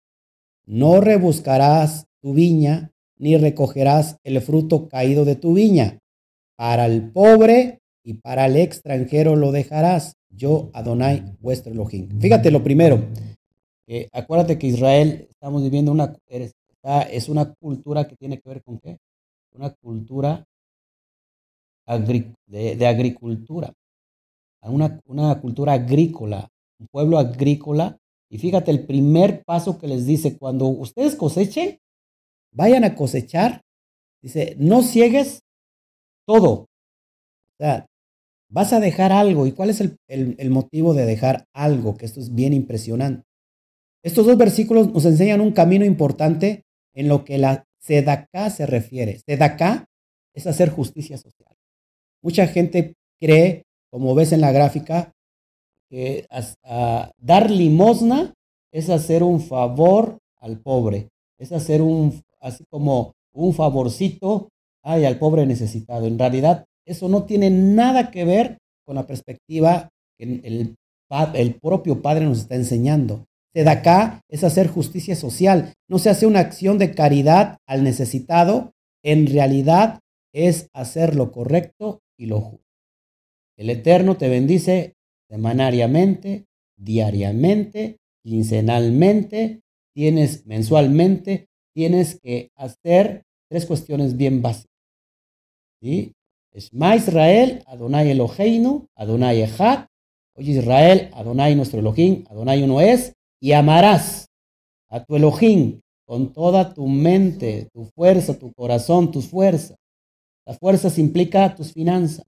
No rebuscarás tu viña, ni recogerás el fruto caído de tu viña. Para el pobre y para el extranjero lo dejarás. Yo, Adonai, vuestro Elohim. Fíjate lo primero. acuérdate que Israel, estamos viviendo una, es una cultura que tiene que ver con qué? Una cultura de, agricultura. Una, una cultura agrícola. Un pueblo agrícola y fíjate, el primer paso que les dice, cuando ustedes cosechen, vayan a cosechar, dice, no ciegues todo. O sea, vas a dejar algo. ¿Y cuál es el, motivo de dejar algo? Que esto es bien impresionante. Estos dos versículos nos enseñan un camino importante en lo que la sedacá se refiere. Sedacá es hacer justicia social. Mucha gente cree, como ves en la gráfica, que dar limosna es hacer un favor al pobre, es hacer un, así como un favorcito ay, al pobre necesitado. En realidad, eso no tiene nada que ver con la perspectiva que el, el propio Padre nos está enseñando. Acá es hacer justicia social. No se hace una acción de caridad al necesitado. En realidad es hacer lo correcto y lo justo. El Eterno te bendice semanariamente, diariamente, quincenalmente, tienes mensualmente, tienes que hacer tres cuestiones bien básicas. ¿Sí? Esma Israel, Adonai Eloheinu, Adonai Echad. Oye Israel, Adonai nuestro Elohim, Adonai uno es, y amarás a tu Elohim con toda tu mente, tu fuerza, tu corazón, tus fuerzas. Las fuerzas implica tus finanzas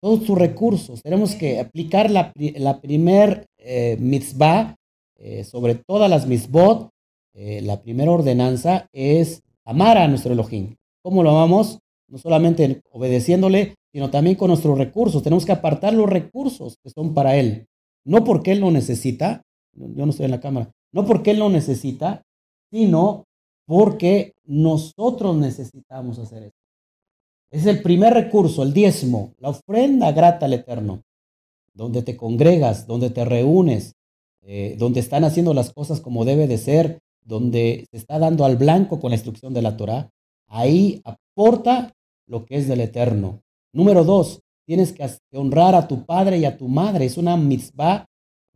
todos tus recursos. Tenemos que aplicar la, la primer eh, mitzvah eh, sobre todas las mitzvot. Eh, la primera ordenanza es amar a nuestro Elohim ¿Cómo lo amamos? No solamente obedeciéndole, sino también con nuestros recursos. Tenemos que apartar los recursos que son para Él. No porque Él lo necesita, yo no estoy en la cámara, no porque Él lo necesita, sino porque nosotros necesitamos hacer eso. Es el primer recurso, el diezmo, la ofrenda grata al Eterno, donde te congregas, donde te reúnes, eh, donde están haciendo las cosas como debe de ser, donde se está dando al blanco con la instrucción de la Torah, ahí aporta lo que es del Eterno. Número dos, tienes que honrar a tu padre y a tu madre. Es una mitzvah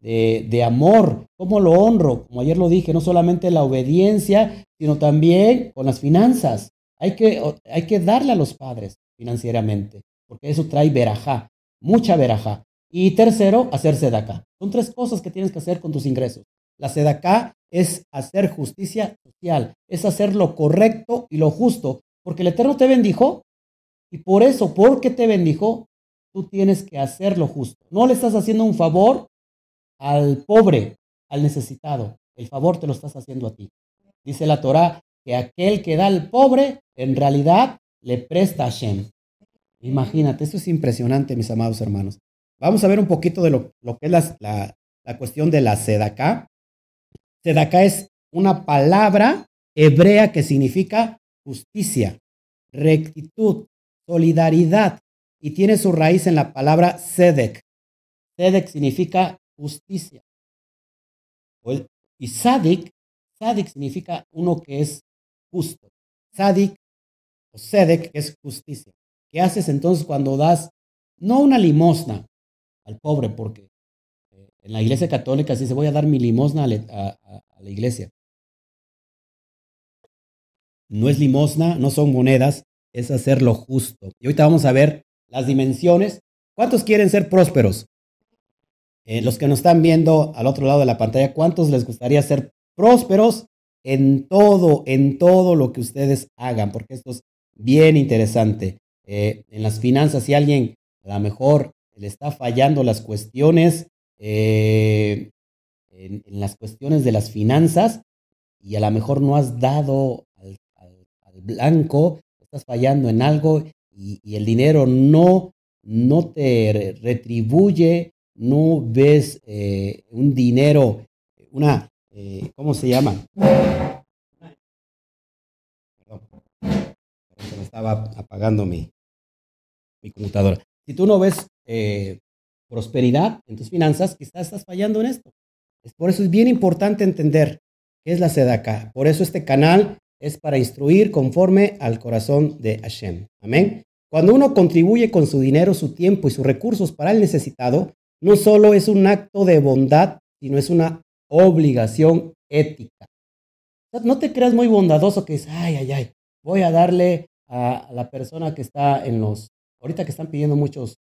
de, de, amor. ¿Cómo lo honro? Como ayer lo dije, no solamente la obediencia, sino también con las finanzas. Hay que, hay que darle a los padres financieramente, porque eso trae verajá, mucha verajá. Y tercero, hacer sedaká. Son tres cosas que tienes que hacer con tus ingresos. La sedaká es hacer justicia social, es hacer lo correcto y lo justo, porque el Eterno te bendijo y por eso, porque te bendijo, tú tienes que hacer lo justo. No le estás haciendo un favor al pobre, al necesitado. El favor te lo estás haciendo a ti. Dice la Torah que aquel que da al pobre, en realidad le presta a Shem. Imagínate, esto es impresionante, mis amados hermanos. Vamos a ver un poquito de lo, que es la, la, cuestión de la sedaká. Sedaká es una palabra hebrea que significa justicia, rectitud, solidaridad y tiene su raíz en la palabra sedek. Sedek significa justicia. Y sadik, sadik significa uno que es justo. Sadik o sedek es justicia. ¿Qué haces entonces cuando das no una limosna al pobre? Porque en la iglesia católica se dice voy a dar mi limosna a, a la iglesia. No es limosna, no son monedas, es hacer lo justo. Y ahorita vamos a ver las dimensiones. ¿Cuántos quieren ser prósperos? Eh, los que nos están viendo al otro lado de la pantalla, ¿cuántos les gustaría ser prósperos en todo, en todo lo que ustedes hagan? Porque esto es bien interesante. Eh, en las finanzas, si alguien a lo mejor le está fallando las cuestiones, eh, en, las cuestiones de las finanzas, y a lo mejor no has dado al, blanco, estás fallando en algo y, y el dinero no, no te retribuye no ves eh, un dinero, una, eh, ¿cómo se llama? Perdón, se me estaba apagando mi, mi computadora. Si tú no ves eh, prosperidad en tus finanzas, quizás estás fallando en esto. Por eso es bien importante entender qué es la SEDACA. Por eso este canal es para instruir conforme al corazón de Hashem. Amén. Cuando uno contribuye con su dinero, su tiempo y sus recursos para el necesitado, no solo es un acto de bondad, sino es una obligación ética. No te creas muy bondadoso que es, ay, ay, ay, voy a darle a la persona que está en los, ahorita que están pidiendo muchos,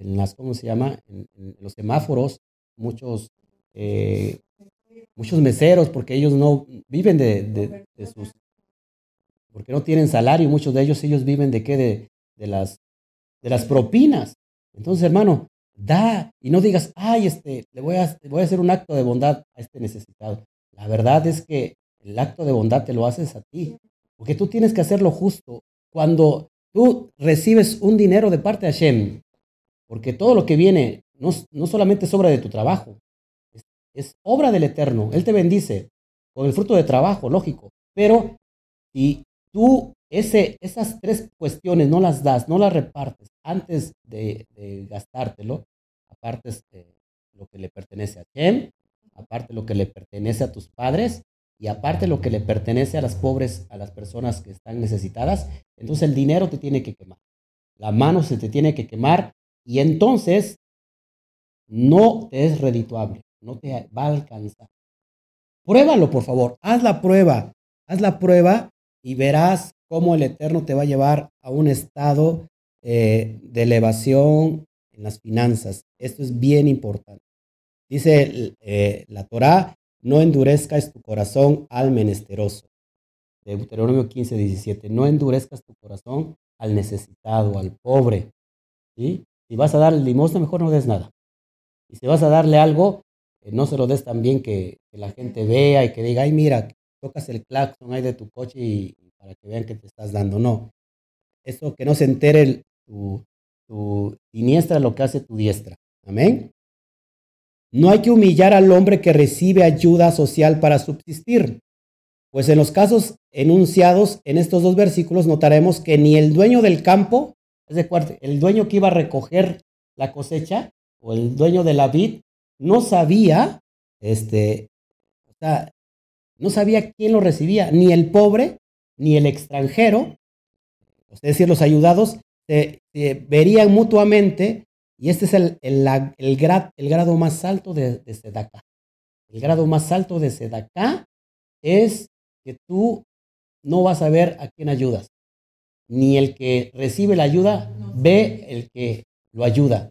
en las, ¿cómo se llama? En, los semáforos, muchos, eh, muchos meseros, porque ellos no viven de, sus, porque no tienen salario, muchos de ellos, ellos viven de qué, de, de las, de las propinas. Entonces, hermano, da y no digas, ay, este, le voy a, voy a hacer un acto de bondad a este necesitado. La verdad es que el acto de bondad te lo haces a ti, porque tú tienes que hacerlo justo. Cuando tú recibes un dinero de parte de Hashem, porque todo lo que viene no, no solamente es obra de tu trabajo, es, obra del Eterno. Él te bendice con el fruto de trabajo, lógico. Pero si tú ese, esas tres cuestiones no las das, no las repartes antes de, gastártelo, aparte de lo que le pertenece a Shem, aparte lo que le pertenece a tus padres y aparte lo que le pertenece a las pobres, a las personas que están necesitadas, entonces el dinero te tiene que quemar. La mano se te tiene que quemar y entonces no te es redituable, no te va a alcanzar. Pruébalo, por favor, haz la prueba, haz la prueba y verás cómo el Eterno te va a llevar a un estado eh, de elevación en las finanzas. Esto es bien importante. Dice eh, la Torá, no endurezcas tu corazón al menesteroso. Deuteronomio 15, 17. No endurezcas tu corazón al necesitado, al pobre. ¿sí? Si vas a darle limosna, mejor no des nada. Y si vas a darle algo, eh, no se lo des también que, que, la gente vea y que diga, ay, mira, tocas el claxon ahí de tu coche y, para que vean que te estás dando. No, eso que no se entere tu, tu siniestra lo que hace tu diestra. Amén. No hay que humillar al hombre que recibe ayuda social para subsistir, pues en los casos enunciados en estos dos versículos notaremos que ni el dueño del campo, es decir, el dueño que iba a recoger la cosecha o el dueño de la vid, no sabía, este, o sea, no sabía quién lo recibía, ni el pobre, ni el extranjero, es decir, los ayudados se, verían mutuamente y este es el, el, el, grado más alto de, de Sedacá. El grado más alto de Sedacá es que tú no vas a ver a quién ayudas. Ni el que recibe la ayuda ve el que lo ayuda.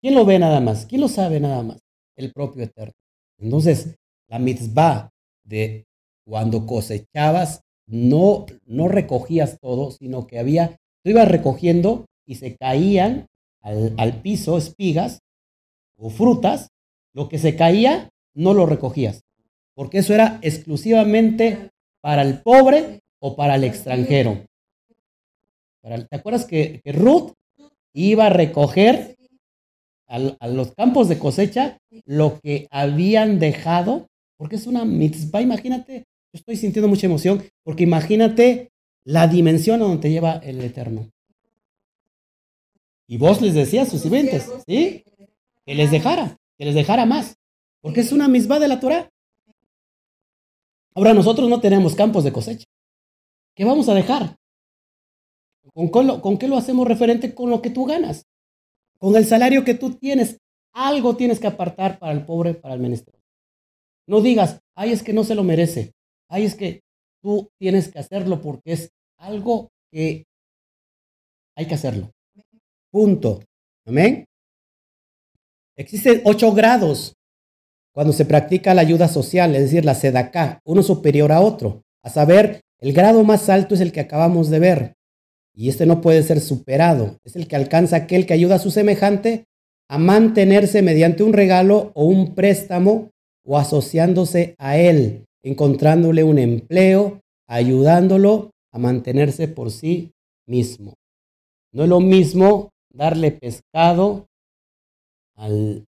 ¿Quién lo ve nada más? ¿Quién lo sabe nada más? El propio Eterno. Entonces, la mitzvah de cuando cosechabas, no, no recogías todo, sino que había, tú ibas recogiendo y se caían al, al piso espigas o frutas, lo que se caía no lo recogías, porque eso era exclusivamente para el pobre o para el extranjero. ¿Te acuerdas que, Ruth iba a recoger a, los campos de cosecha lo que habían dejado? Porque es una mitzvah, imagínate, yo estoy sintiendo mucha emoción, porque imagínate la dimensión a donde te lleva el Eterno. Y vos les decías sus sirvientes, ¿sí? Que les dejara, que les dejara más. Porque es una mitzvah de la Torah. Ahora nosotros no tenemos campos de cosecha. ¿Qué vamos a dejar? ¿Con, qué lo hacemos referente? Con lo que tú ganas. Con el salario que tú tienes. Algo tienes que apartar para el pobre, para el menester. No digas, ay, es que no se lo merece. Ay, es que tú tienes que hacerlo porque es algo que hay que hacerlo. Punto. Amén. Existen ocho grados cuando se practica la ayuda social, es decir, la sedacá, uno superior a otro. A saber, el grado más alto es el que acabamos de ver. Y este no puede ser superado. Es el que alcanza aquel que ayuda a su semejante a mantenerse mediante un regalo o un préstamo o asociándose a él, encontrándole un empleo, ayudándolo a mantenerse por sí mismo. No es lo mismo darle pescado al,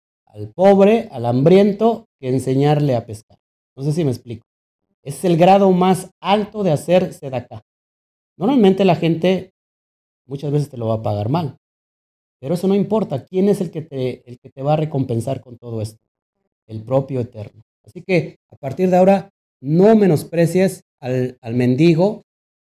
pobre, al hambriento, que enseñarle a pescar. No sé si me explico. Es el grado más alto de hacer sedacá. Normalmente la gente muchas veces te lo va a pagar mal, pero eso no importa. ¿Quién es el que te, el que te va a recompensar con todo esto? El propio Eterno. Así que a partir de ahora, no menosprecies al, al mendigo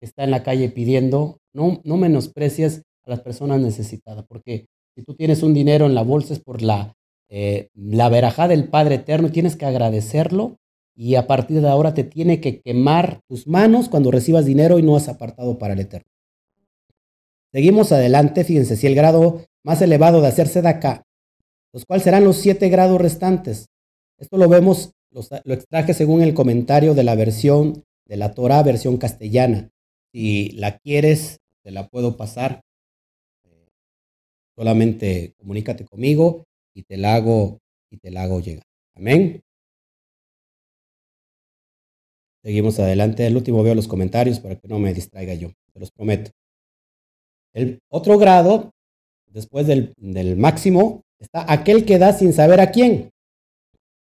que está en la calle pidiendo, no, no menosprecies a las personas necesitadas, porque si tú tienes un dinero en la bolsa es por la eh, la verajá del Padre Eterno, tienes que agradecerlo y a partir de ahora te tiene que quemar tus manos cuando recibas dinero y no has apartado para el Eterno. Seguimos adelante, fíjense, si el grado más elevado de hacerse de acá, los cuales serán los siete grados restantes. Esto lo vemos, lo extraje según el comentario de la versión de la Torah, versión castellana. Si la quieres, te la puedo pasar. Solamente comunícate conmigo y te la hago y te la hago llegar. Amén. Seguimos adelante. El último veo los comentarios para que no me distraiga yo, te los prometo. El otro grado, después del, del máximo, está aquel que da sin saber a quién,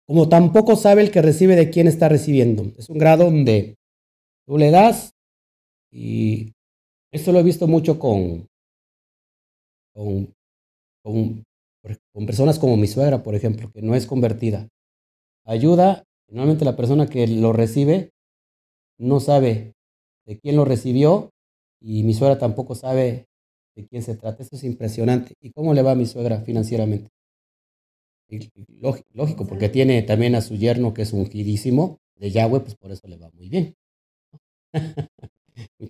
como tampoco sabe el que recibe de quién está recibiendo. Es un grado donde tú le das y esto lo he visto mucho con, con, con con personas como mi suegra, por ejemplo, que no es convertida. Ayuda, normalmente la persona que lo recibe no sabe de quién lo recibió y mi suegra tampoco sabe de quién se trata. Esto es impresionante. ¿Y cómo le va a mi suegra financieramente? lógico, porque tiene también a su yerno que es ungidísimo de Yahweh, pues por eso le va muy bien.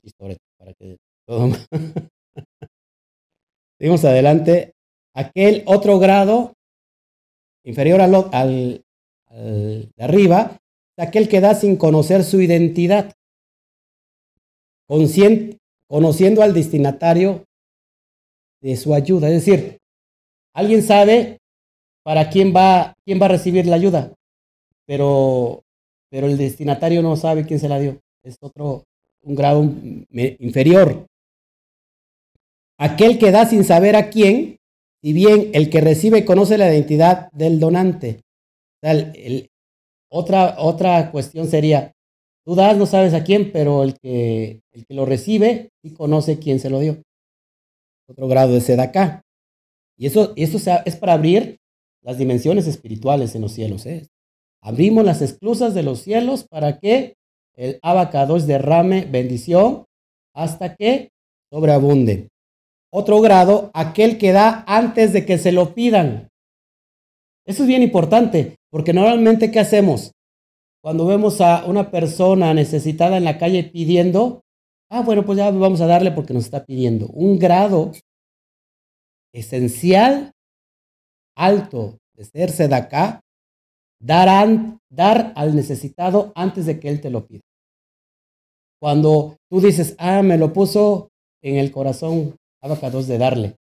historia para que todo. Seguimos adelante aquel otro grado inferior al, al, de arriba, aquel que da sin conocer su identidad, conociendo al destinatario de su ayuda. Es decir, alguien sabe para quién va, quién va a recibir la ayuda, pero, pero el destinatario no sabe quién se la dio. Es otro, un grado inferior. aquel que da sin saber a quién, si bien el que recibe conoce la identidad del donante. Otra, otra cuestión sería, tú das, no sabes a quién, pero el que, el que lo recibe sí conoce quién se lo dio. Otro grado de acá. Y eso, eso es para abrir las dimensiones espirituales en los cielos. ¿eh? Abrimos las esclusas de los cielos para que el abacados derrame bendición hasta que sobreabunde. Otro grado, aquel que da antes de que se lo pidan. Eso es bien importante, porque normalmente ¿qué hacemos? Cuando vemos a una persona necesitada en la calle pidiendo, ah, bueno, pues ya vamos a darle porque nos está pidiendo. Un grado esencial, alto de ser de acá, dar, dar al necesitado antes de que él te lo pida. Cuando tú dices, ah, me lo puso en el corazón, abacados de darle.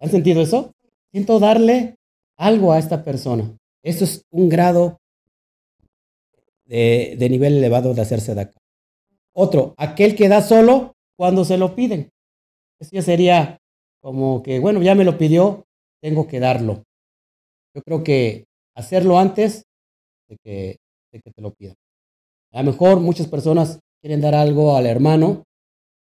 ¿Han sentido eso? Siento darle algo a esta persona. Eso es un grado de, de nivel elevado de hacerse de acá. Otro, aquel que da solo cuando se lo piden. Eso ya sería como que, bueno, ya me lo pidió, tengo que darlo. Yo creo que hacerlo antes de que, de que te lo pidan. A lo mejor muchas personas quieren dar algo al hermano,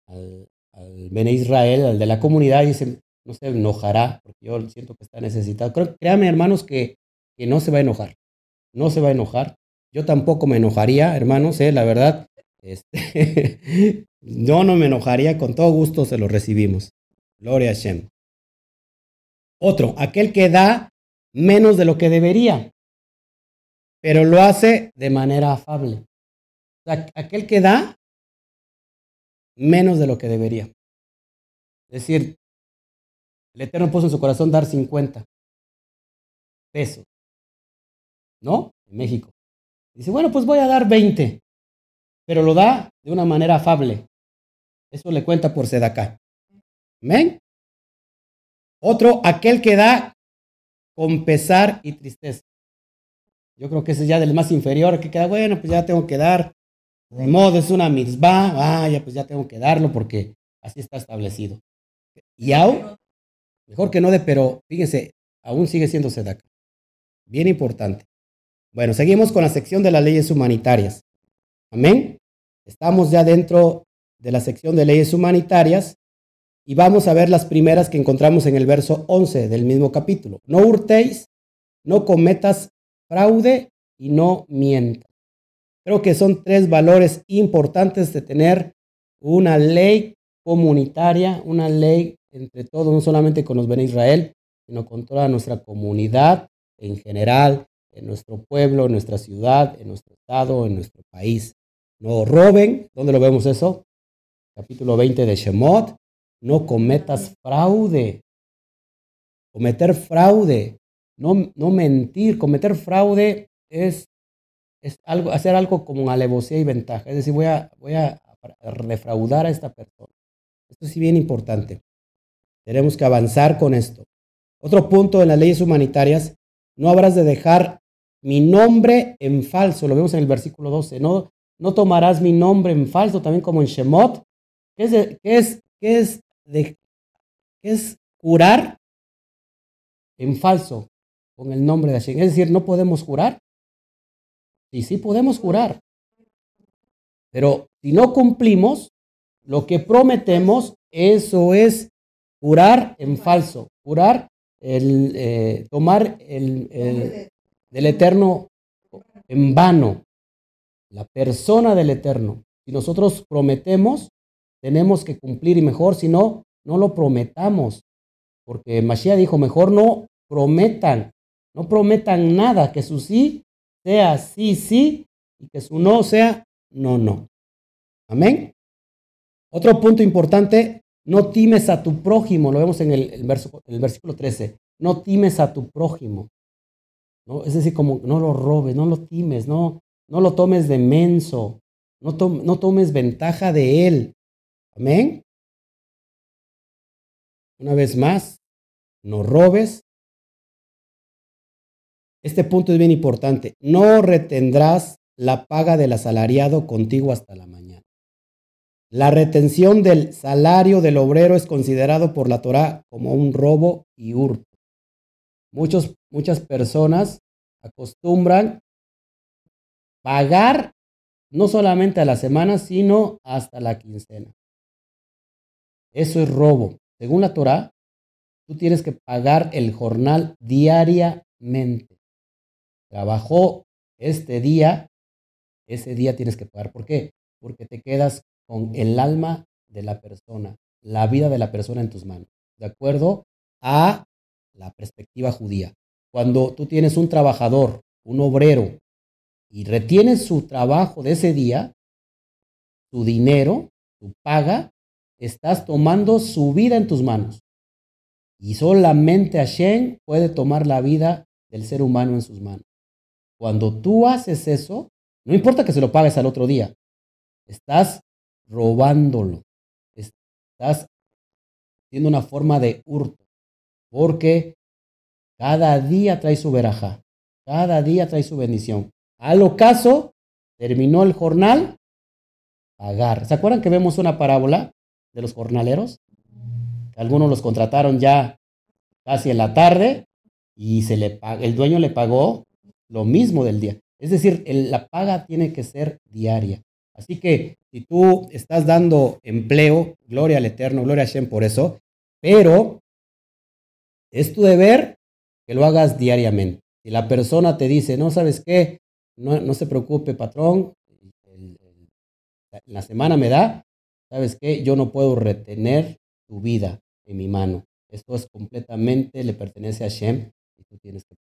al, al Bene Israel, al de la comunidad, y dicen, no se enojará, porque yo siento que está necesitado. Creo, hermanos, que, que no se va a enojar. No se va a enojar. Yo tampoco me enojaría, hermanos, eh, la verdad. Este, yo no me enojaría, con todo gusto se lo recibimos. Gloria a Shem. Otro, aquel que da menos de lo que debería, pero lo hace de manera afable. aquel que da menos de lo que debería. Es decir, el Eterno puso en su corazón dar 50 pesos. ¿No? En México. Dice, bueno, pues voy a dar 20, pero lo da de una manera afable. Eso le cuenta por acá. Amén. Otro, aquel que da con pesar y tristeza. Yo creo que ese es ya del más inferior, que queda, bueno, pues ya tengo que dar. De modo, es una mitzvah, vaya, pues ya tengo que darlo porque así está establecido. Y aún, mejor que no de, pero fíjense, aún sigue siendo sedaca. Bien importante. Bueno, seguimos con la sección de las leyes humanitarias. Amén. Estamos ya dentro de la sección de leyes humanitarias y vamos a ver las primeras que encontramos en el verso 11 del mismo capítulo. No hurtéis, no cometas fraude y no mientas. Creo que son tres valores importantes de tener una ley comunitaria, una ley entre todos, no solamente con los Ben Israel, sino con toda nuestra comunidad en general, en nuestro pueblo, en nuestra ciudad, en nuestro estado, en nuestro país. No roben, ¿dónde lo vemos eso? Capítulo 20 de Shemot, no cometas fraude. Cometer fraude, no, no mentir, cometer fraude es, es algo, hacer algo como alevosía y ventaja. Es decir, voy a, voy a defraudar a esta persona. Esto es bien importante. Tenemos que avanzar con esto. Otro punto en las leyes humanitarias, no habrás de dejar mi nombre en falso. Lo vemos en el versículo 12. No, no tomarás mi nombre en falso, también como en Shemot. ¿Qué es, qué es, es de, es jurar en falso con el nombre de Hashem. Es decir, no podemos jurar. Sí, sí podemos jurar. Pero si no cumplimos lo que prometemos, eso es jurar en falso. Jurar, el, eh, tomar el, del Eterno en vano. La persona del Eterno. Si nosotros prometemos, tenemos que cumplir y mejor, si no, no lo prometamos. Porque Mashiach dijo, mejor no prometan, no prometan nada, que su sí sea sí, sí, y que su no sea no, no. Amén. Otro punto importante, no times a tu prójimo, lo vemos en el, verso, el versículo 13, no times a tu prójimo. ¿No? Es decir, como no lo robes, no lo times, no, no lo tomes de menso, no, no tomes ventaja de él. Amén. Una vez más, no robes. Este punto es bien importante. No retendrás la paga del asalariado contigo hasta la mañana. La retención del salario del obrero es considerado por la Torá como un robo y hurto. Muchos, muchas personas acostumbran pagar no solamente a la semana, sino hasta la quincena. Eso es robo. Según la Torah, tú tienes que pagar el jornal diariamente. Trabajó este día, ese día tienes que pagar. ¿Por qué? Porque te quedas con el alma de la persona, la vida de la persona en tus manos, de acuerdo a la perspectiva judía. Cuando tú tienes un trabajador, un obrero, y retienes su trabajo de ese día, su dinero, su paga, estás tomando su vida en tus manos. Y solamente Hashem puede tomar la vida del ser humano en sus manos. Cuando tú haces eso, no importa que se lo pagues al otro día, estás robándolo. Estás haciendo una forma de hurto. Porque cada día trae su veraja. Cada día trae su bendición. Al ocaso, terminó el jornal, pagar. ¿Se acuerdan que vemos una parábola de los jornaleros? Algunos los contrataron ya casi en la tarde y se le el dueño le pagó lo mismo del día. Es decir, la paga tiene que ser diaria. Así que si tú estás dando empleo, gloria al Eterno, gloria a Shem por eso, pero es tu deber que lo hagas diariamente. Si la persona te dice, no sabes qué, no, no se preocupe, patrón, la semana me da, sabes qué, yo no puedo retener tu vida en mi mano. Esto es completamente, le pertenece a Shem y tú tienes que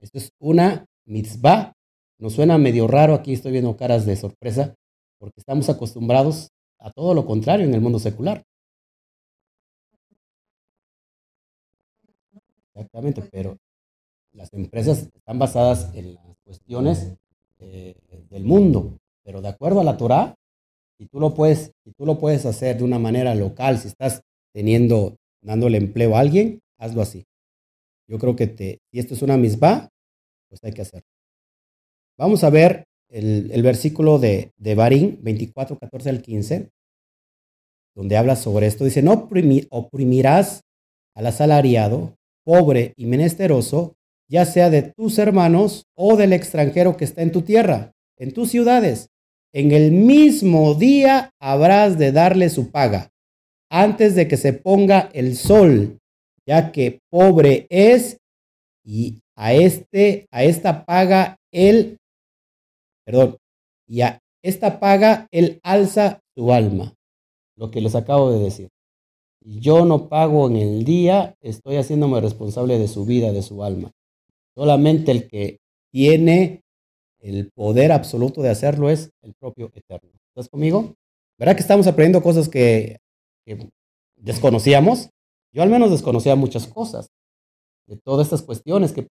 Esto es una mitzvah. Nos suena medio raro, aquí estoy viendo caras de sorpresa, porque estamos acostumbrados a todo lo contrario en el mundo secular. Exactamente, pero las empresas están basadas en las cuestiones eh, del mundo, pero de acuerdo a la Torah, si tú lo puedes, si tú lo puedes hacer de una manera local, si estás teniendo, dándole empleo a alguien, hazlo así. Yo creo que te, si esto es una misma, pues hay que hacerlo. Vamos a ver el, versículo de, de Barín 24, 14 al 15, donde habla sobre esto. Dice, no oprimirás al asalariado, pobre y menesteroso, ya sea de tus hermanos o del extranjero que está en tu tierra, en tus ciudades. En el mismo día habrás de darle su paga, antes de que se ponga el sol, ya que pobre es y a este a esta paga él perdón, y a esta paga él alza su alma, lo que les acabo de decir. Yo no pago en el día, estoy haciéndome responsable de su vida, de su alma. Solamente el que tiene el poder absoluto de hacerlo es el propio Eterno. ¿Estás conmigo? ¿Verdad que estamos aprendiendo cosas que, que desconocíamos? Yo al menos desconocía muchas cosas de todas estas cuestiones que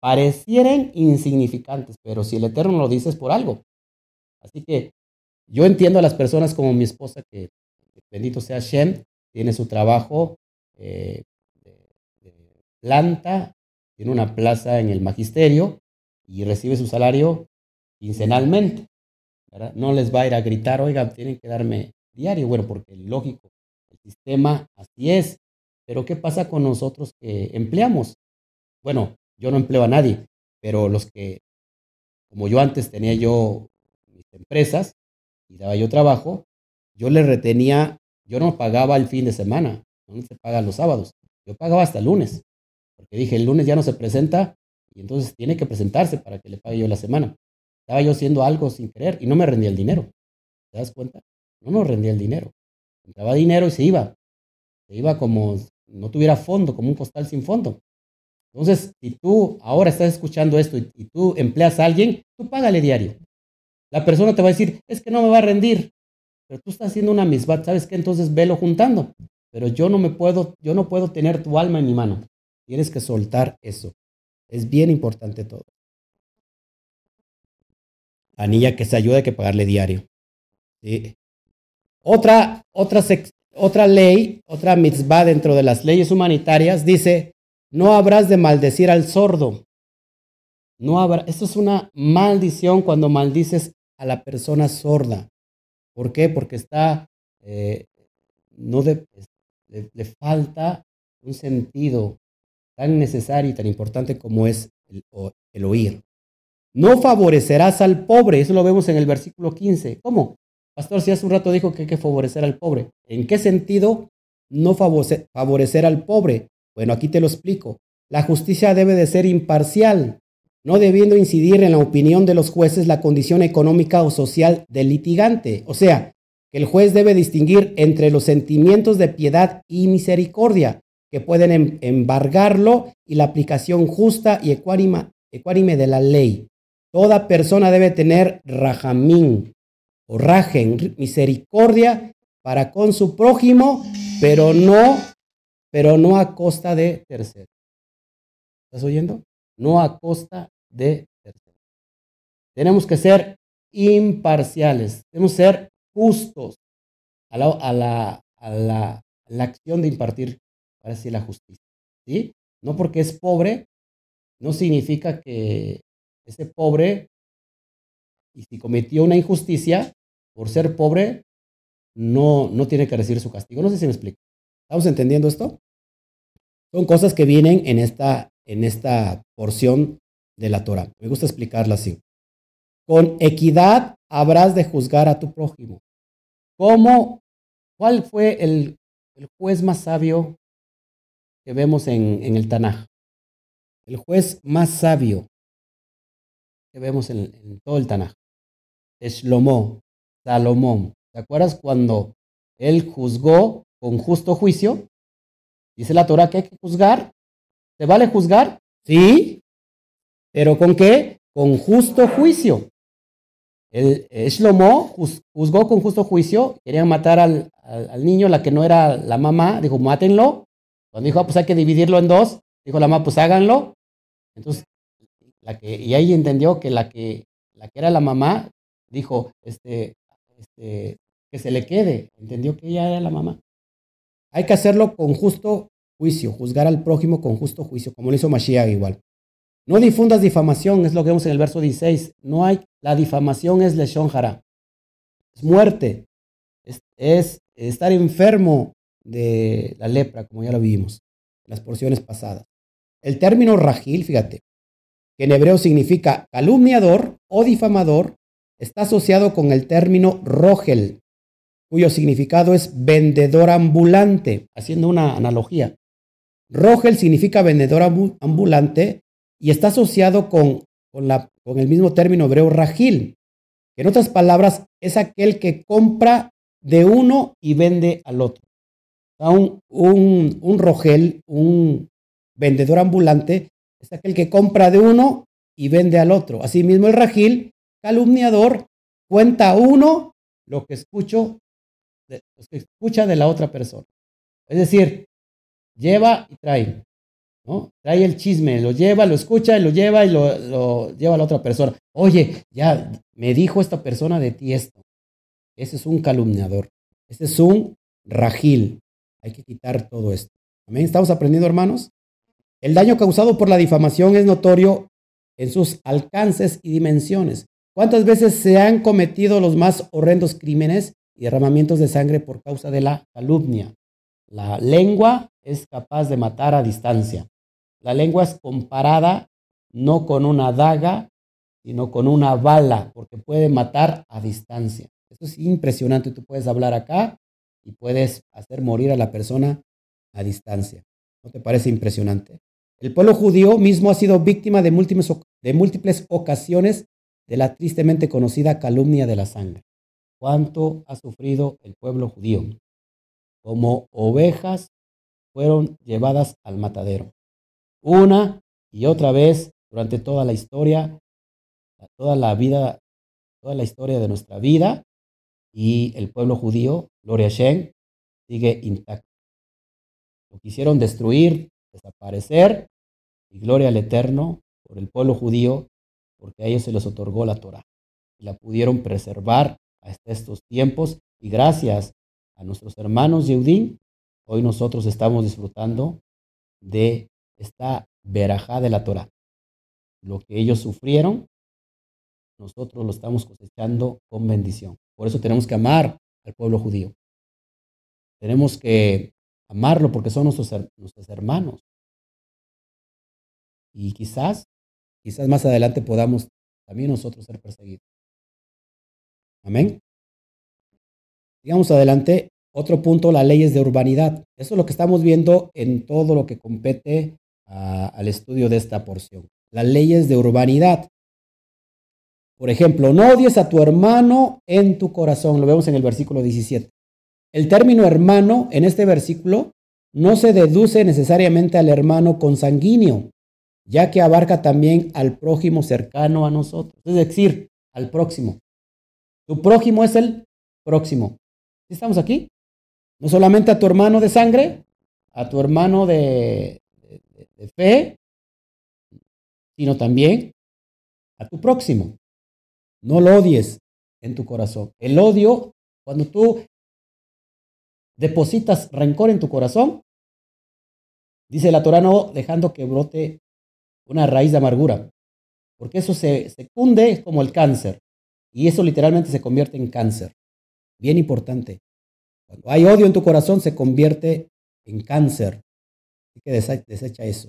parecieran insignificantes, pero si el Eterno lo dice es por algo. Así que yo entiendo a las personas como mi esposa, que bendito sea Shem, tiene su trabajo eh, de, planta, tiene una plaza en el magisterio y recibe su salario quincenalmente. No les va a ir a gritar, oiga, tienen que darme diario. Bueno, porque lógico, el sistema así es. Pero ¿qué pasa con nosotros que empleamos? Bueno, yo no empleo a nadie, pero los que, como yo antes tenía yo mis empresas y daba yo trabajo, yo le retenía, yo no pagaba el fin de semana, no se paga los sábados, yo pagaba hasta el lunes, porque dije, el lunes ya no se presenta y entonces tiene que presentarse para que le pague yo la semana. Estaba yo haciendo algo sin querer y no me rendía el dinero. ¿Te das cuenta? No nos rendía el dinero. Entraba dinero y se iba. Se iba como no tuviera fondo, como un costal sin fondo. Entonces, si tú ahora estás escuchando esto y, tú empleas a alguien, tú págale diario. La persona te va a decir, es que no me va a rendir, pero tú estás haciendo una misma, ¿sabes qué? Entonces velo juntando. Pero yo no me puedo, yo no puedo tener tu alma en mi mano. Tienes que soltar eso. Es bien importante todo. Anilla que se ayude hay que pagarle diario. Otra, otra, otra ley, otra mitzvah dentro de las leyes humanitarias dice no habrás de maldecir al sordo. No habrá, esto es una maldición cuando maldices a la persona sorda. ¿Por qué? Porque está, eh, no le, falta un sentido tan necesario y tan importante como es el, el oír. No favorecerás al pobre, eso lo vemos en el versículo 15. ¿Cómo? Pastor, si hace un rato dijo que hay que favorecer al pobre. ¿En qué sentido no favorecer al pobre? Bueno, aquí te lo explico. La justicia debe de ser imparcial, no debiendo incidir en la opinión de los jueces la condición económica o social del litigante. O sea, que el juez debe distinguir entre los sentimientos de piedad y misericordia que pueden em-, embargarlo y la aplicación justa y ecuánime de la ley. Toda persona debe tener rajamín o rajen, misericordia para con su prójimo, pero no, pero no a costa de terceros. ¿Estás oyendo? No a costa de terceros. Tenemos que ser imparciales, tenemos que ser justos a la, a la, a la, la acción de impartir, para decir, la justicia. ¿sí? No porque es pobre, no significa que ese pobre, y si cometió una injusticia, por ser pobre, no, no tiene que recibir su castigo. No sé si me explico. ¿Estamos entendiendo esto? Son cosas que vienen en esta, en esta porción de la Torah. Me gusta explicarla así. Con equidad habrás de juzgar a tu prójimo. ¿Cómo? ¿Cuál fue el, juez más sabio que vemos en, en el Tanaj? El juez más sabio que vemos en, todo el Tanaj. Es Shlomo, Salomón. ¿Te acuerdas cuando él juzgó con justo juicio? Dice la Torah que hay que juzgar. ¿Se vale juzgar? Sí. ¿Pero con qué? Con justo juicio. El, Shlomo juzgó con justo juicio. Querían matar al, niño, la que no era la mamá. Dijo, mátenlo. Cuando dijo, ah, pues hay que dividirlo en dos. Dijo la mamá, pues háganlo. Entonces, la que, y ahí entendió que la que, la que era la mamá dijo, este, este, que se le quede. Entendió que ella era la mamá. Hay que hacerlo con justo juicio, juzgar al prójimo con justo juicio, como lo hizo Mashiach igual. No difundas difamación, es lo que vemos en el verso 16. No hay, la difamación es leshon Es muerte. Es, es, estar enfermo de la lepra, como ya lo vimos en las porciones pasadas. El término rajil, fíjate, que en hebreo significa calumniador o difamador, está asociado con el término rogel, cuyo significado es vendedor ambulante, haciendo una analogía. Rogel significa vendedor ambulante y está asociado con, con, la, con el mismo término hebreo rajil, en otras palabras es aquel que compra de uno y vende al otro. Un, un, un rogel, un vendedor ambulante, es aquel que compra de uno y vende al otro. Asimismo, el rajil calumniador cuenta a uno lo que escucho, lo que escucha de la otra persona. Es decir, lleva y trae. ¿no? Trae el chisme, lo lleva, lo escucha lo lleva y lo, lleva a la otra persona. Oye, ya me dijo esta persona de ti esto. Ese es un calumniador. Ese es un rajil. Hay que quitar todo esto. ¿Amén? ¿Estamos aprendiendo, hermanos? El daño causado por la difamación es notorio en sus alcances y dimensiones. ¿Cuántas veces se han cometido los más horrendos crímenes y derramamientos de sangre por causa de la calumnia? La lengua es capaz de matar a distancia. La lengua es comparada no con una daga, sino con una bala, porque puede matar a distancia. Eso es impresionante. Tú puedes hablar acá y puedes hacer morir a la persona a distancia. ¿No te parece impresionante? El pueblo judío mismo ha sido víctima de múltiples, de múltiples ocasiones de la tristemente conocida calumnia de la sangre. ¿Cuánto ha sufrido el pueblo judío? Como ovejas fueron llevadas al matadero. Una y otra vez durante toda la historia, toda la vida, toda la historia de nuestra vida, y el pueblo judío, Gloria Shem, sigue intacto. Lo quisieron destruir, desaparecer, y gloria al Eterno por el pueblo judío, porque a ellos se les otorgó la Torah y la pudieron preservar hasta estos tiempos. Y gracias a nuestros hermanos Yehudim, hoy nosotros estamos disfrutando de esta verajá de la Torah. Lo que ellos sufrieron, nosotros lo estamos cosechando con bendición. Por eso tenemos que amar al pueblo judío. Tenemos que amarlo porque son nuestros, nuestros hermanos. Y quizás, quizás más adelante podamos también nosotros ser perseguidos. Amén. Sigamos adelante. Otro punto, las leyes de urbanidad. Eso es lo que estamos viendo en todo lo que compete al estudio de esta porción. Las leyes de urbanidad. Por ejemplo, no odies a tu hermano en tu corazón. Lo vemos en el versículo 17. El término hermano en este versículo no se deduce necesariamente al hermano consanguíneo, ya que abarca también al prójimo cercano a nosotros, es decir, al próximo. Tu prójimo es el próximo. ¿Estamos aquí? No solamente a tu hermano de sangre, a tu hermano de, fe, sino también a tu próximo. No lo odies en tu corazón. El odio, cuando tú depositas rencor en tu corazón, dice la Torah, no dejando que brote una raíz de amargura, porque eso se, se cunde como el cáncer, y eso literalmente se convierte en cáncer. Bien importante. Cuando hay odio en tu corazón, se convierte en cáncer. Así que desecha eso.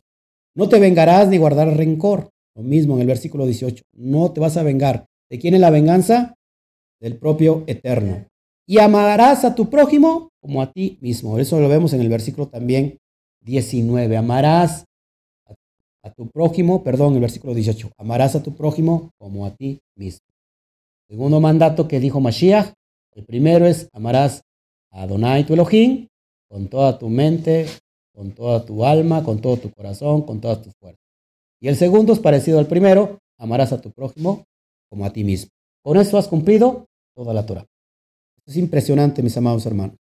No te vengarás ni guardarás rencor. Lo mismo en el versículo 18. No te vas a vengar. ¿De quién es la venganza? Del propio Eterno. Y amarás a tu prójimo como a ti mismo. Eso lo vemos en el versículo también 19. Amarás a, tu prójimo, perdón, el versículo 18. Amarás a tu prójimo como a ti mismo. Segundo mandato que dijo Mashiach. El primero es amarás a Adonai tu Elohim con toda tu mente, con toda tu alma, con todo tu corazón, con toda tu fuerza. Y el segundo es parecido al primero, amarás a tu prójimo como a ti mismo. Con eso has cumplido toda la Torah. Es impresionante, mis amados hermanos.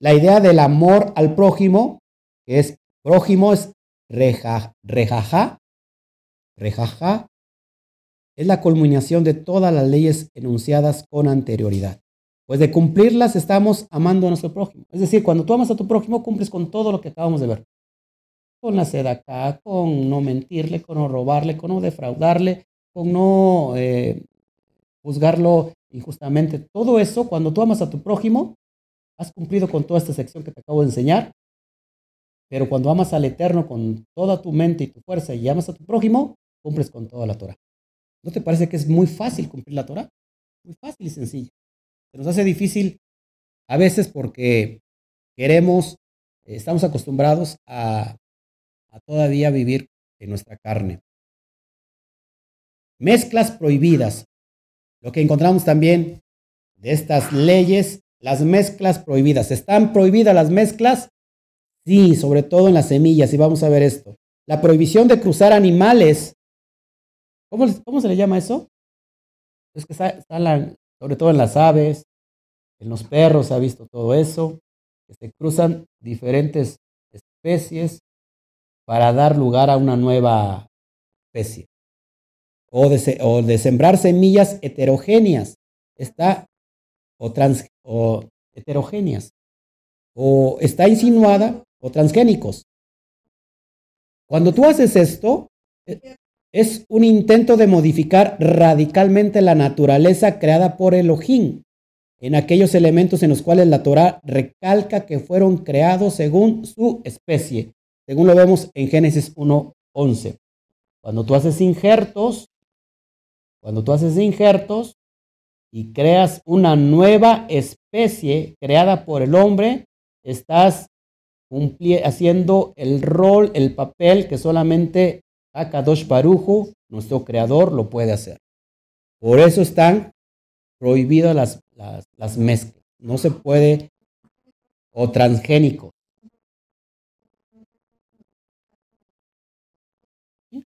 La idea del amor al prójimo, que es prójimo, es reja, rejaja, rejaja, es la culminación de todas las leyes enunciadas con anterioridad. Pues de cumplirlas estamos amando a nuestro prójimo. Es decir, cuando tú amas a tu prójimo, cumples con todo lo que acabamos de ver. Con la acá, con no mentirle, con no robarle, con no defraudarle, con no eh, juzgarlo injustamente. Todo eso, cuando tú amas a tu prójimo, has cumplido con toda esta sección que te acabo de enseñar. Pero cuando amas al Eterno con toda tu mente y tu fuerza y amas a tu prójimo, cumples con toda la Torah. ¿No te parece que es muy fácil cumplir la Torah? Muy fácil y sencillo. Se nos hace difícil a veces porque queremos, estamos acostumbrados a, todavía vivir en nuestra carne. Mezclas prohibidas. Lo que encontramos también de estas leyes, las mezclas prohibidas. ¿Están prohibidas las mezclas? Sí, sobre todo en las semillas, y vamos a ver esto. La prohibición de cruzar animales ¿Cómo, se le llama eso? Es que está, sobre todo en las aves, en los perros se ha visto todo eso, que se cruzan diferentes especies para dar lugar a una nueva especie. O de, o de sembrar semillas heterogéneas, está, o, heterogéneas, o está insinuada, o transgénicos. Cuando tú haces esto, es un intento de modificar radicalmente la naturaleza creada por Elohim en aquellos elementos en los cuales la Torah recalca que fueron creados según su especie, según lo vemos en Génesis 1.11. Cuando tú haces injertos, cuando tú haces injertos y creas una nueva especie creada por el hombre, estás haciendo el rol, el papel que solamente Akadosh Barujo, nuestro creador, lo puede hacer. Por eso están prohibidas las, las, mezclas. No se puede, o transgénico.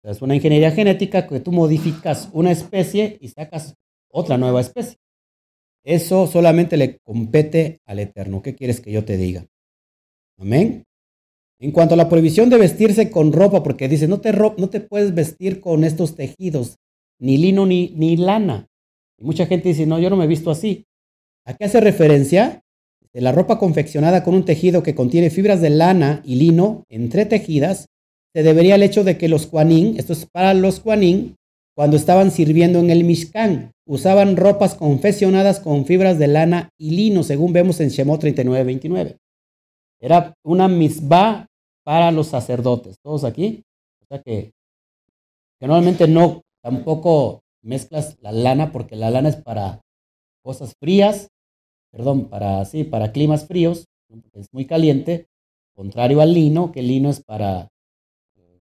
Es una ingeniería genética que tú modificas una especie y sacas otra nueva especie. Eso solamente le compete al Eterno. ¿Qué quieres que yo te diga? Amén. En cuanto a la prohibición de vestirse con ropa, porque dice, no te, no te puedes vestir con estos tejidos, ni lino ni, ni lana. Y mucha gente dice, no, yo no me he visto así. ¿A qué hace referencia? De la ropa confeccionada con un tejido que contiene fibras de lana y lino entretejidas, se debería al hecho de que los cuanín, esto es para los cuanín, cuando estaban sirviendo en el Mishkan. Usaban ropas confeccionadas con fibras de lana y lino, según vemos en Shemot 39-29. Era una misbah para los sacerdotes. ¿Todos aquí? O sea que, normalmente no, tampoco mezclas la lana porque la lana es para cosas frías, perdón, para, sí, para climas fríos, es muy caliente, contrario al lino, que el lino es para eh,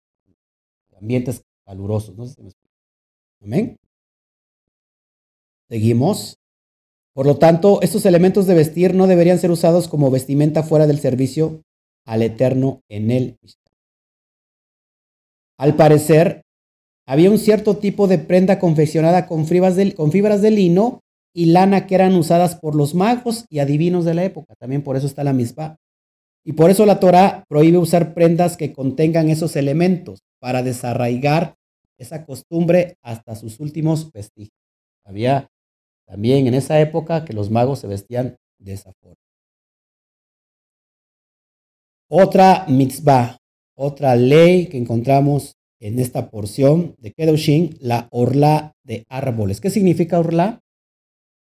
ambientes calurosos. No sé si me Amén. Seguimos. Por lo tanto, estos elementos de vestir no deberían ser usados como vestimenta fuera del servicio al Eterno en él. Al parecer, había un cierto tipo de prenda confeccionada con fibras, de, con fibras de lino y lana que eran usadas por los magos y adivinos de la época. También por eso está la misma. Y por eso la Torah prohíbe usar prendas que contengan esos elementos para desarraigar esa costumbre hasta sus últimos vestigios. Había también en esa época que los magos se vestían de esa forma. Otra mitzvah, otra ley que encontramos en esta porción de Kedushin, la orla de árboles. ¿Qué significa orla?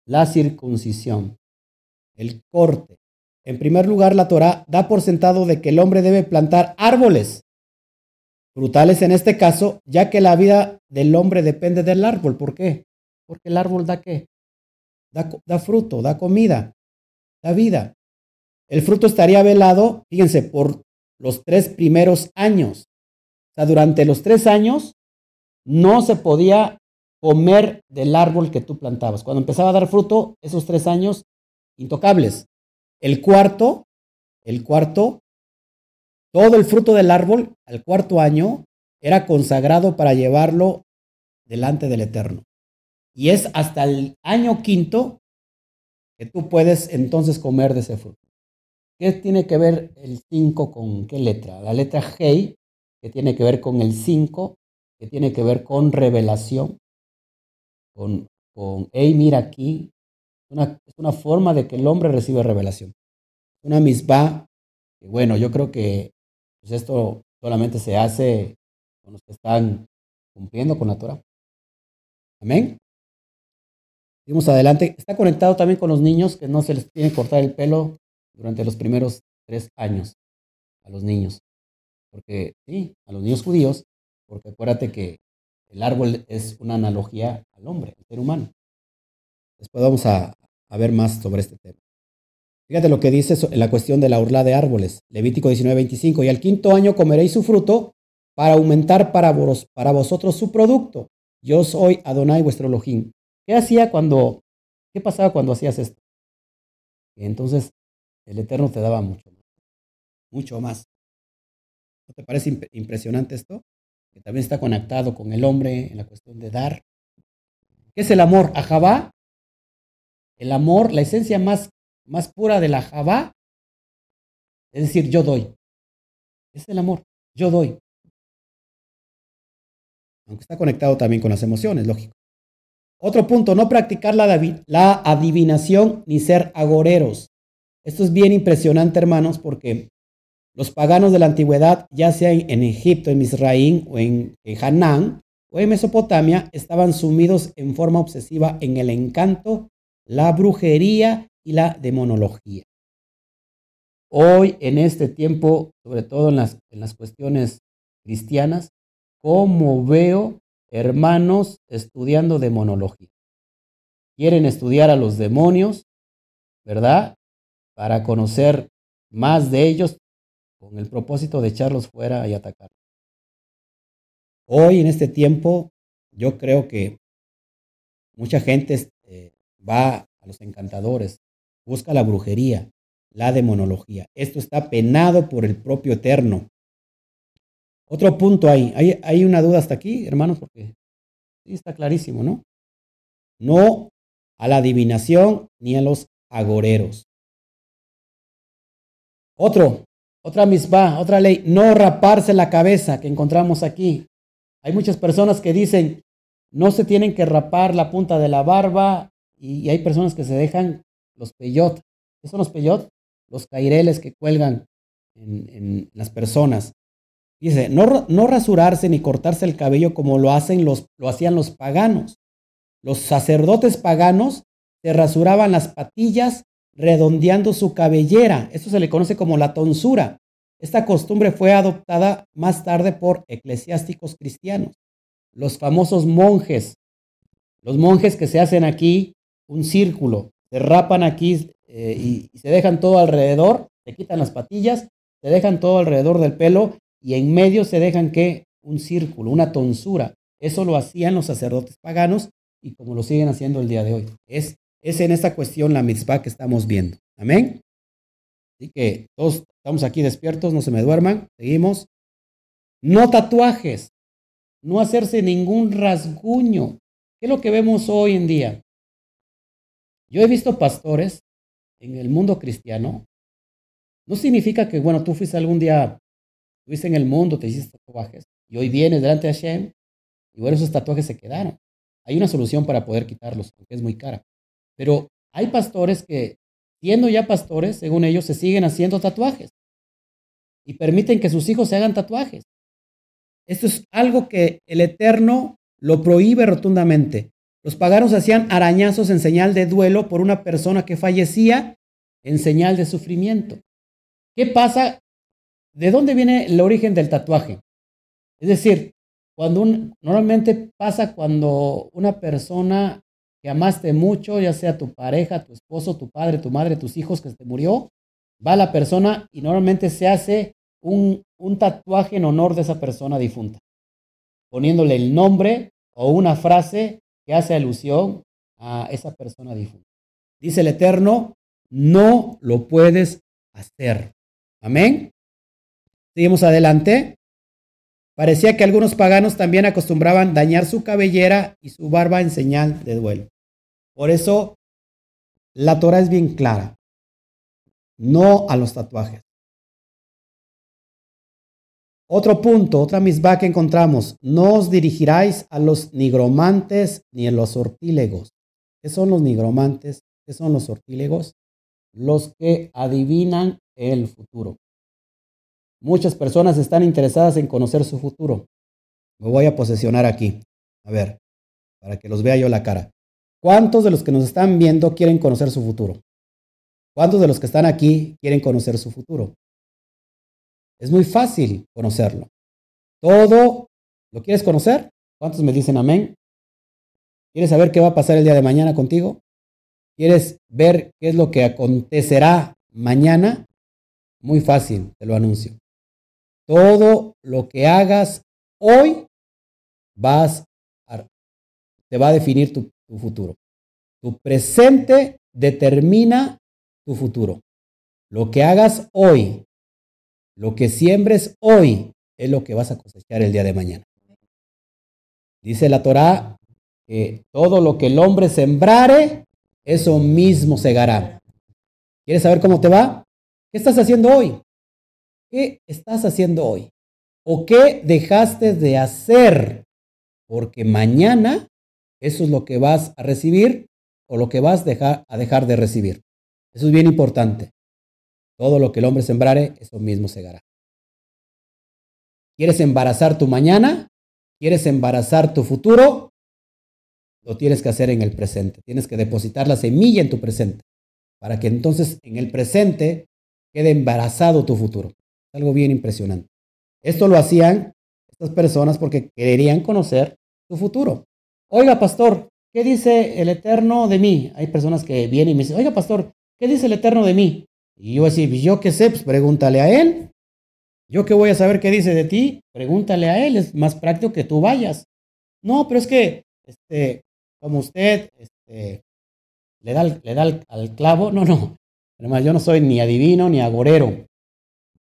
La circuncisión, el corte. En primer lugar, la Torah da por sentado de que el hombre debe plantar árboles frutales en este caso, ya que la vida del hombre depende del árbol. ¿Por qué? Porque el árbol da qué? Da, fruto, da comida, da vida. El fruto estaría velado, fíjense, por los tres primeros años. O sea, durante los tres años no se podía comer del árbol que tú plantabas. Cuando empezaba a dar fruto, esos tres años, intocables. El cuarto, el cuarto, todo el fruto del árbol al cuarto año era consagrado para llevarlo delante del Eterno. Y es hasta el año quinto que tú puedes entonces comer de ese fruto. ¿Qué tiene que ver el 5 con qué letra? La letra G, que tiene que ver con el 5, que tiene que ver con revelación, con, con hey, mira aquí. Una, es una forma de que el hombre recibe revelación. Una misma, bueno, yo creo que pues esto solamente se hace con los que están cumpliendo con la Torah. Amén. Seguimos adelante. Está conectado también con los niños que no se les tiene que cortar el pelo durante los primeros tres años a los niños. Porque, sí, a los niños judíos, porque acuérdate que el árbol es una analogía al hombre, al ser humano. Después vamos a, a ver más sobre este tema. Fíjate lo que dice en la cuestión de la orla de árboles. Levítico 19:25. Y al quinto año comeréis su fruto para aumentar para, para vosotros su producto. Yo soy Adonai vuestro Elohim. ¿Qué hacía cuando, qué pasaba cuando hacías esto? Entonces el Eterno te daba mucho más. Mucho más. ¿No te parece impresionante esto? Que también está conectado con el hombre en la cuestión de dar. ¿Qué es el amor? Ajabá. El amor, la esencia más más pura de la Jabá, es decir, yo doy. Es el amor, yo doy. Aunque está conectado también con las emociones, lógico. Otro punto, no practicar la, la adivinación ni ser agoreros. Esto es bien impresionante, hermanos, porque los paganos de la antigüedad, ya sea en Egipto, en Misraín o en, en Hanán o en Mesopotamia, estaban sumidos en forma obsesiva en el encanto, la brujería y la demonología. Hoy, en este tiempo, sobre todo en las, en las cuestiones cristianas, ¿cómo veo hermanos estudiando demonología? Quieren estudiar a los demonios, ¿verdad? Para conocer más de ellos con el propósito de echarlos fuera y atacar. Hoy, en este tiempo, yo creo que mucha gente eh, va a los encantadores, busca la brujería, la demonología. Esto está penado por el propio Eterno. Otro punto ahí. ¿Hay, hay una duda hasta aquí, hermanos? Porque sí está clarísimo, ¿no? No a la adivinación ni a los agoreros. Otro, otra misma, otra ley, no raparse la cabeza que encontramos aquí. Hay muchas personas que dicen, no se tienen que rapar la punta de la barba y hay personas que se dejan los peyot. ¿Qué son los peyot? Los caireles que cuelgan en, las personas. Dice, no, no rasurarse ni cortarse el cabello como lo, hacen los, lo hacían los paganos. Los sacerdotes paganos se rasuraban las patillas redondeando su cabellera. Esto se le conoce como la tonsura. Esta costumbre fue adoptada más tarde por eclesiásticos cristianos. Los famosos monjes, los monjes que se hacen aquí un círculo, se rapan aquí eh, y, y se dejan todo alrededor, se quitan las patillas, se dejan todo alrededor del pelo y en medio se dejan que un círculo, una tonsura. Eso lo hacían los sacerdotes paganos y como lo siguen haciendo el día de hoy. Es, es en esta cuestión la mitzvah que estamos viendo. Amén. Así que todos estamos aquí despiertos, no se me duerman. Seguimos. No tatuajes, no hacerse ningún rasguño. ¿Qué es lo que vemos hoy en día? Yo he visto pastores en el mundo cristiano. No significa que, bueno, tú fuiste algún día, estuviste en el mundo, te hiciste tatuajes y hoy vienes delante de Hashem y bueno, esos tatuajes se quedaron. Hay una solución para poder quitarlos, porque es muy cara. Pero hay pastores que, siendo ya pastores, según ellos, se siguen haciendo tatuajes y permiten que sus hijos se hagan tatuajes. Esto es algo que el Eterno lo prohíbe rotundamente. Los paganos hacían arañazos en señal de duelo por una persona que fallecía en señal de sufrimiento. ¿Qué pasa? ¿De dónde viene el origen del tatuaje? Es decir, cuando normalmente pasa cuando una persona que amaste mucho, ya sea tu pareja, tu esposo, tu padre, tu madre, tus hijos que se murió, va la persona y normalmente se hace un, un tatuaje en honor de esa persona difunta, poniéndole el nombre o una frase que hace alusión a esa persona difunta. Dice el Eterno, no lo puedes hacer. Amén. Seguimos adelante. Parecía que algunos paganos también acostumbraban dañar su cabellera y su barba en señal de duelo. Por eso la Torah es bien clara. No a los tatuajes. Otro punto, otra misma que encontramos. No os dirigiráis a los nigromantes ni a los sortílegos. ¿Qué son los nigromantes? ¿Qué son los sortílegos? Los que adivinan el futuro. Muchas personas están interesadas en conocer su futuro. Me voy a posesionar aquí. A ver, para que los vea yo la cara. ¿Cuántos de los que nos están viendo quieren conocer su futuro? ¿Cuántos de los que están aquí quieren conocer su futuro? Es muy fácil conocerlo. Todo, ¿lo quieres conocer? ¿Cuántos me dicen amén? ¿Quieres saber qué va a pasar el día de mañana contigo? ¿Quieres ver qué es lo que acontecerá mañana? Muy fácil, te lo anuncio. Todo lo que hagas hoy vas a, te va a definir tu, tu futuro. Tu presente determina tu futuro. Lo que hagas hoy, lo que siembres hoy, es lo que vas a cosechar el día de mañana. Dice la Torá que todo lo que el hombre sembrare, eso mismo segará. ¿Quieres saber cómo te va? ¿Qué estás haciendo hoy? ¿Qué estás haciendo hoy? ¿O qué dejaste de hacer? Porque mañana eso es lo que vas a recibir o lo que vas a dejar, a dejar de recibir. Eso es bien importante. Todo lo que el hombre sembrare, eso mismo segará. ¿Quieres embarazar tu mañana? ¿Quieres embarazar tu futuro? Lo tienes que hacer en el presente. Tienes que depositar la semilla en tu presente para que entonces en el presente quede embarazado tu futuro algo bien impresionante. Esto lo hacían estas personas porque querían conocer su futuro. Oiga, pastor, ¿qué dice el Eterno de mí? Hay personas que vienen y me dicen, oiga, pastor, ¿qué dice el Eterno de mí? Y yo decir, pues, yo qué sé, pues pregúntale a él. Yo qué voy a saber qué dice de ti, pregúntale a él, es más práctico que tú vayas. No, pero es que, este, como usted, este, le da, le da al, al clavo, no, no, además yo no soy ni adivino ni agorero.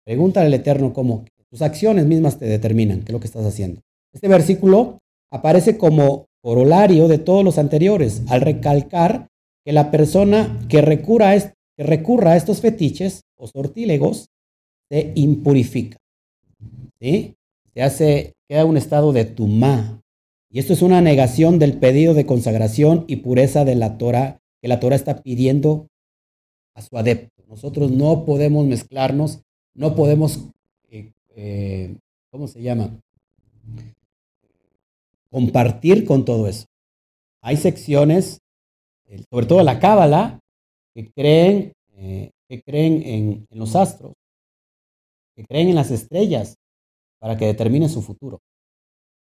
Pregúntale al Eterno cómo tus acciones mismas te determinan qué es lo que estás haciendo. Este versículo aparece como corolario de todos los anteriores, al recalcar que la persona que recurra a, que recurra a estos fetiches o sortílegos se impurifica. ¿sí? Se hace, queda un estado de tumá. Y esto es una negación del pedido de consagración y pureza de la Torah que la Torah está pidiendo a su adepto. Nosotros no podemos mezclarnos no podemos eh, eh, ¿cómo se llama? Compartir con todo eso. Hay secciones, sobre todo la cábala, que creen, eh, que creen en, los astros, que creen en las estrellas para que determinen su futuro.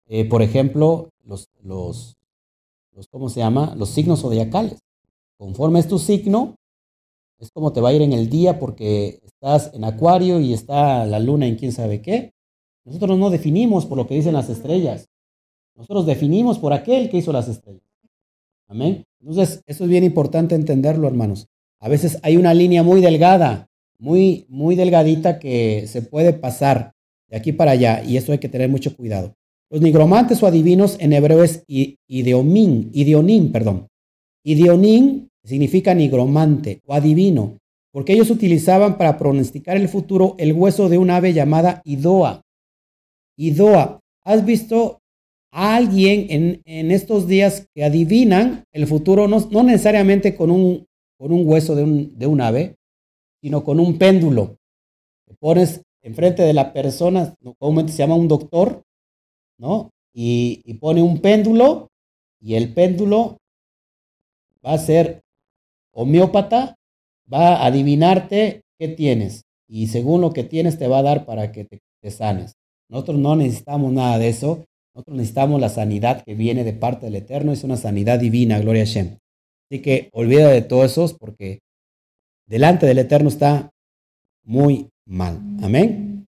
Eh, por ejemplo, los, los, los, ¿cómo se llama? Los signos zodiacales. Conforme es tu signo, es como te va a ir en el día porque estás en acuario y está la luna en quién sabe qué. Nosotros no definimos por lo que dicen las estrellas. Nosotros definimos por aquel que hizo las estrellas. Amén. Entonces, eso es bien importante entenderlo, hermanos. A veces hay una línea muy delgada, muy, muy delgadita que se puede pasar de aquí para allá y eso hay que tener mucho cuidado. Los nigromantes o adivinos en hebreo es ideomín, idionim, perdón. Idionim significa nigromante o adivino, porque ellos utilizaban para pronosticar el futuro el hueso de un ave llamada idoa. Idoa. ¿Has visto a alguien en, en estos días que adivinan el futuro, no, no necesariamente con un, con un hueso de un, de un ave, sino con un péndulo? Pones enfrente de la persona, comúnmente se llama un doctor, ¿no? Y pone un péndulo y el péndulo va a ser homeópata, va a adivinarte qué tienes y según lo que tienes te va a dar para que te, sanes. Nosotros no necesitamos nada de eso. Nosotros necesitamos la sanidad que viene de parte del Eterno. Es una sanidad divina, gloria a. Así que olvida de todo eso porque delante del Eterno está muy mal. Amén.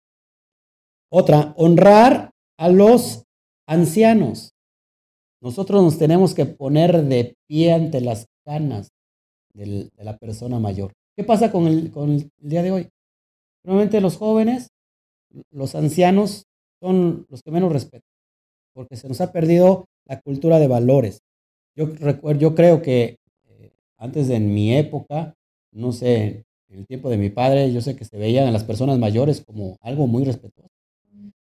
Otra, honrar a los ancianos. Nosotros nos tenemos que poner de pie ante las canas de la persona mayor. ¿Qué pasa con el, con el día de hoy? Normalmente los jóvenes, los ancianos, son los que menos respetan, porque se nos ha perdido la cultura de valores. Yo, recuerdo, yo creo que eh, antes de en mi época, no sé, en el tiempo de mi padre, yo sé que se veían a las personas mayores como algo muy respetuoso.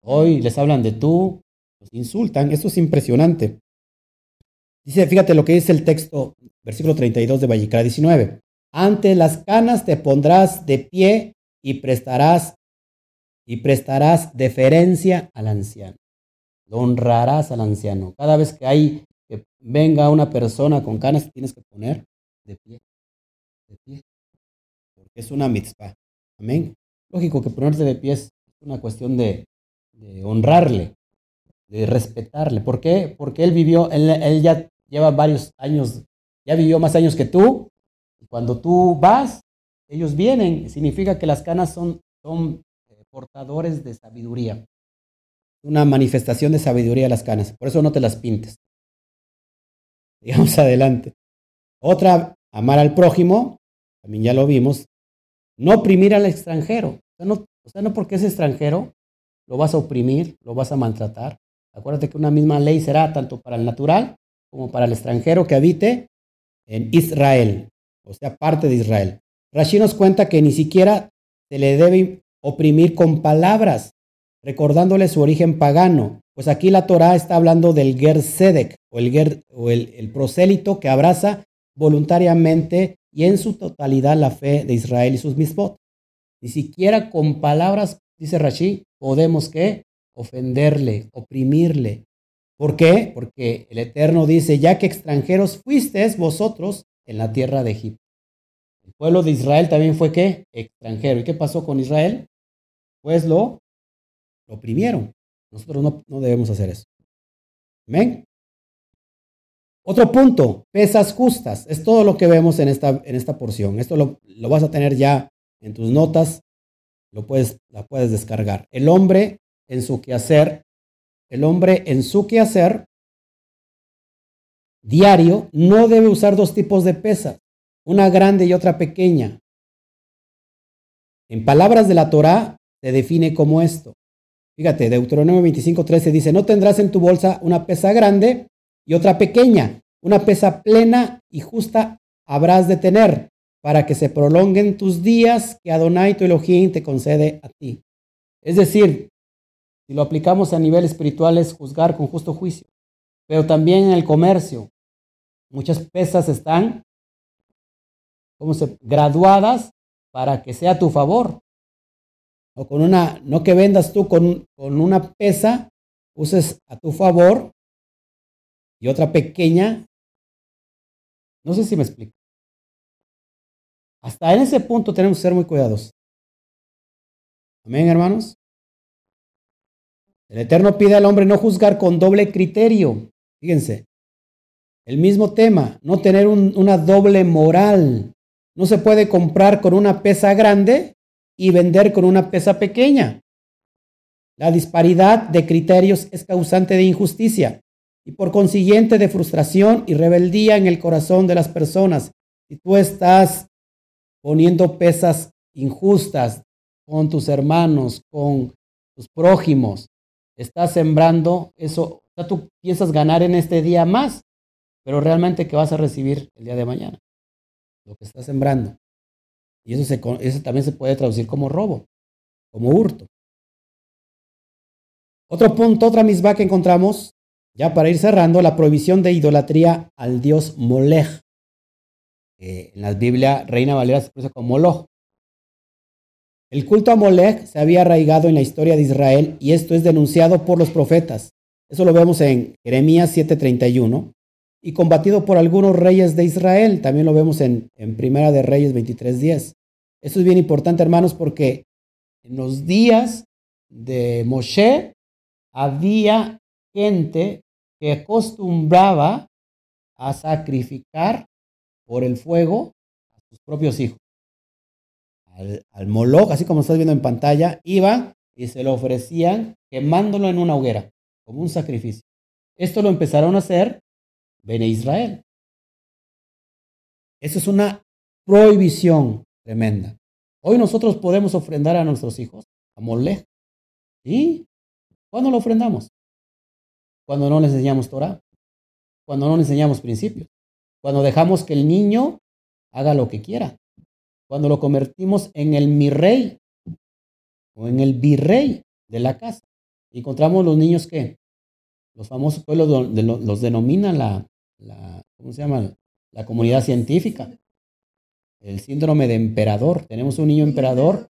Hoy les hablan de tú, los insultan, eso es impresionante. Dice, fíjate lo que dice el texto, versículo 32 de Vallicra 19. Ante las canas te pondrás de pie y prestarás y prestarás deferencia al anciano. Lo honrarás al anciano. Cada vez que hay que venga una persona con canas, tienes que poner de pie. De pie. Porque es una mitzvah. Amén. Lógico que ponerte de pie es una cuestión de, honrarle, de respetarle. ¿Por qué? Porque él vivió, él, él ya lleva varios años, ya vivió más años que tú. Cuando tú vas, ellos vienen. Significa que las canas son, eh, portadores de sabiduría. Una manifestación de sabiduría las canas. Por eso no te las pintes. Digamos adelante. Otra, amar al prójimo. También ya lo vimos. No oprimir al extranjero. No, o sea, no porque es extranjero, lo vas a oprimir, lo vas a maltratar. Acuérdate que una misma ley será tanto para el natural como para el extranjero que habite en Israel, o sea, parte de Israel. Rashi nos cuenta que ni siquiera se le debe oprimir con palabras, recordándole su origen pagano, pues aquí la Torá está hablando del Ger Sedek, o, el, o el, prosélito que abraza voluntariamente y en su totalidad la fe de Israel y sus misbot. Ni siquiera con palabras, dice Rashi, podemos que ofenderle, oprimirle, ¿Por qué? Porque el Eterno dice, ya que extranjeros fuisteis vosotros en la tierra de Egipto. El pueblo de Israel también fue qué? Extranjero. ¿Y qué pasó con Israel? Pues lo, oprimieron. Nosotros no, debemos hacer eso. Amén. Otro punto, pesas justas. Es todo lo que vemos en esta, en esta porción. Esto lo, lo vas a tener ya en tus notas. Lo puedes, la puedes descargar. El hombre en su quehacer el hombre en su quehacer diario no debe usar dos tipos de pesas, una grande y otra pequeña. En palabras de la Torá se define como esto. Fíjate, Deuteronomio 25:13 dice, no tendrás en tu bolsa una pesa grande y otra pequeña, una pesa plena y justa habrás de tener para que se prolonguen tus días que Adonai tu Elohim te concede a ti. Es decir, si lo aplicamos a nivel espiritual es juzgar con justo juicio. Pero también en el comercio, muchas pesas están ¿cómo se, graduadas para que sea a tu favor. o con una, no que vendas tú con, con una pesa, uses a tu favor y otra pequeña. No sé si me explico. Hasta en ese punto tenemos que ser muy cuidadosos. Amén, hermanos. El Eterno pide al hombre no juzgar con doble criterio. Fíjense, el mismo tema, no tener una doble moral. No se puede comprar con una pesa grande y vender con una pesa pequeña. La disparidad de criterios es causante de injusticia y por consiguiente de frustración y rebeldía en el corazón de las personas. Si tú estás poniendo pesas injustas con tus hermanos, con tus prójimos, estás sembrando eso, o tú piensas ganar en este día más, pero realmente ¿qué vas a recibir el día de mañana? Lo que estás sembrando. Y eso, también se puede traducir como robo, como hurto. Otro punto, otra misma que encontramos, ya para ir cerrando, la prohibición de idolatría al dios Molech. en la Biblia, Reina Valera se pronuncia como Moloch. El culto a Molech se había arraigado en la historia de Israel y esto es denunciado por los profetas. Eso lo vemos en Jeremías 7:31 y combatido por algunos reyes de Israel. También lo vemos en, en Primera de Reyes 23:10. Esto es bien importante, hermanos, porque en los días de Moshe había gente que acostumbraba a sacrificar por el fuego a sus propios hijos al, Moloch, así como estás viendo en pantalla, iba y se lo ofrecían quemándolo en una hoguera, como un sacrificio. Esto lo empezaron a hacer Bene Israel. Eso es una prohibición tremenda. Hoy nosotros podemos ofrendar a nuestros hijos a Molech. ¿Sí? ¿Cuándo lo ofrendamos? Cuando no le enseñamos Torah. Cuando no le enseñamos principios. Cuando dejamos que el niño haga lo que quiera cuando lo convertimos en el mi rey o en el virrey de la casa. Encontramos los niños que los famosos pueblos los, denomina la, la, ¿cómo se llama? La comunidad científica. El síndrome de emperador. Tenemos un niño emperador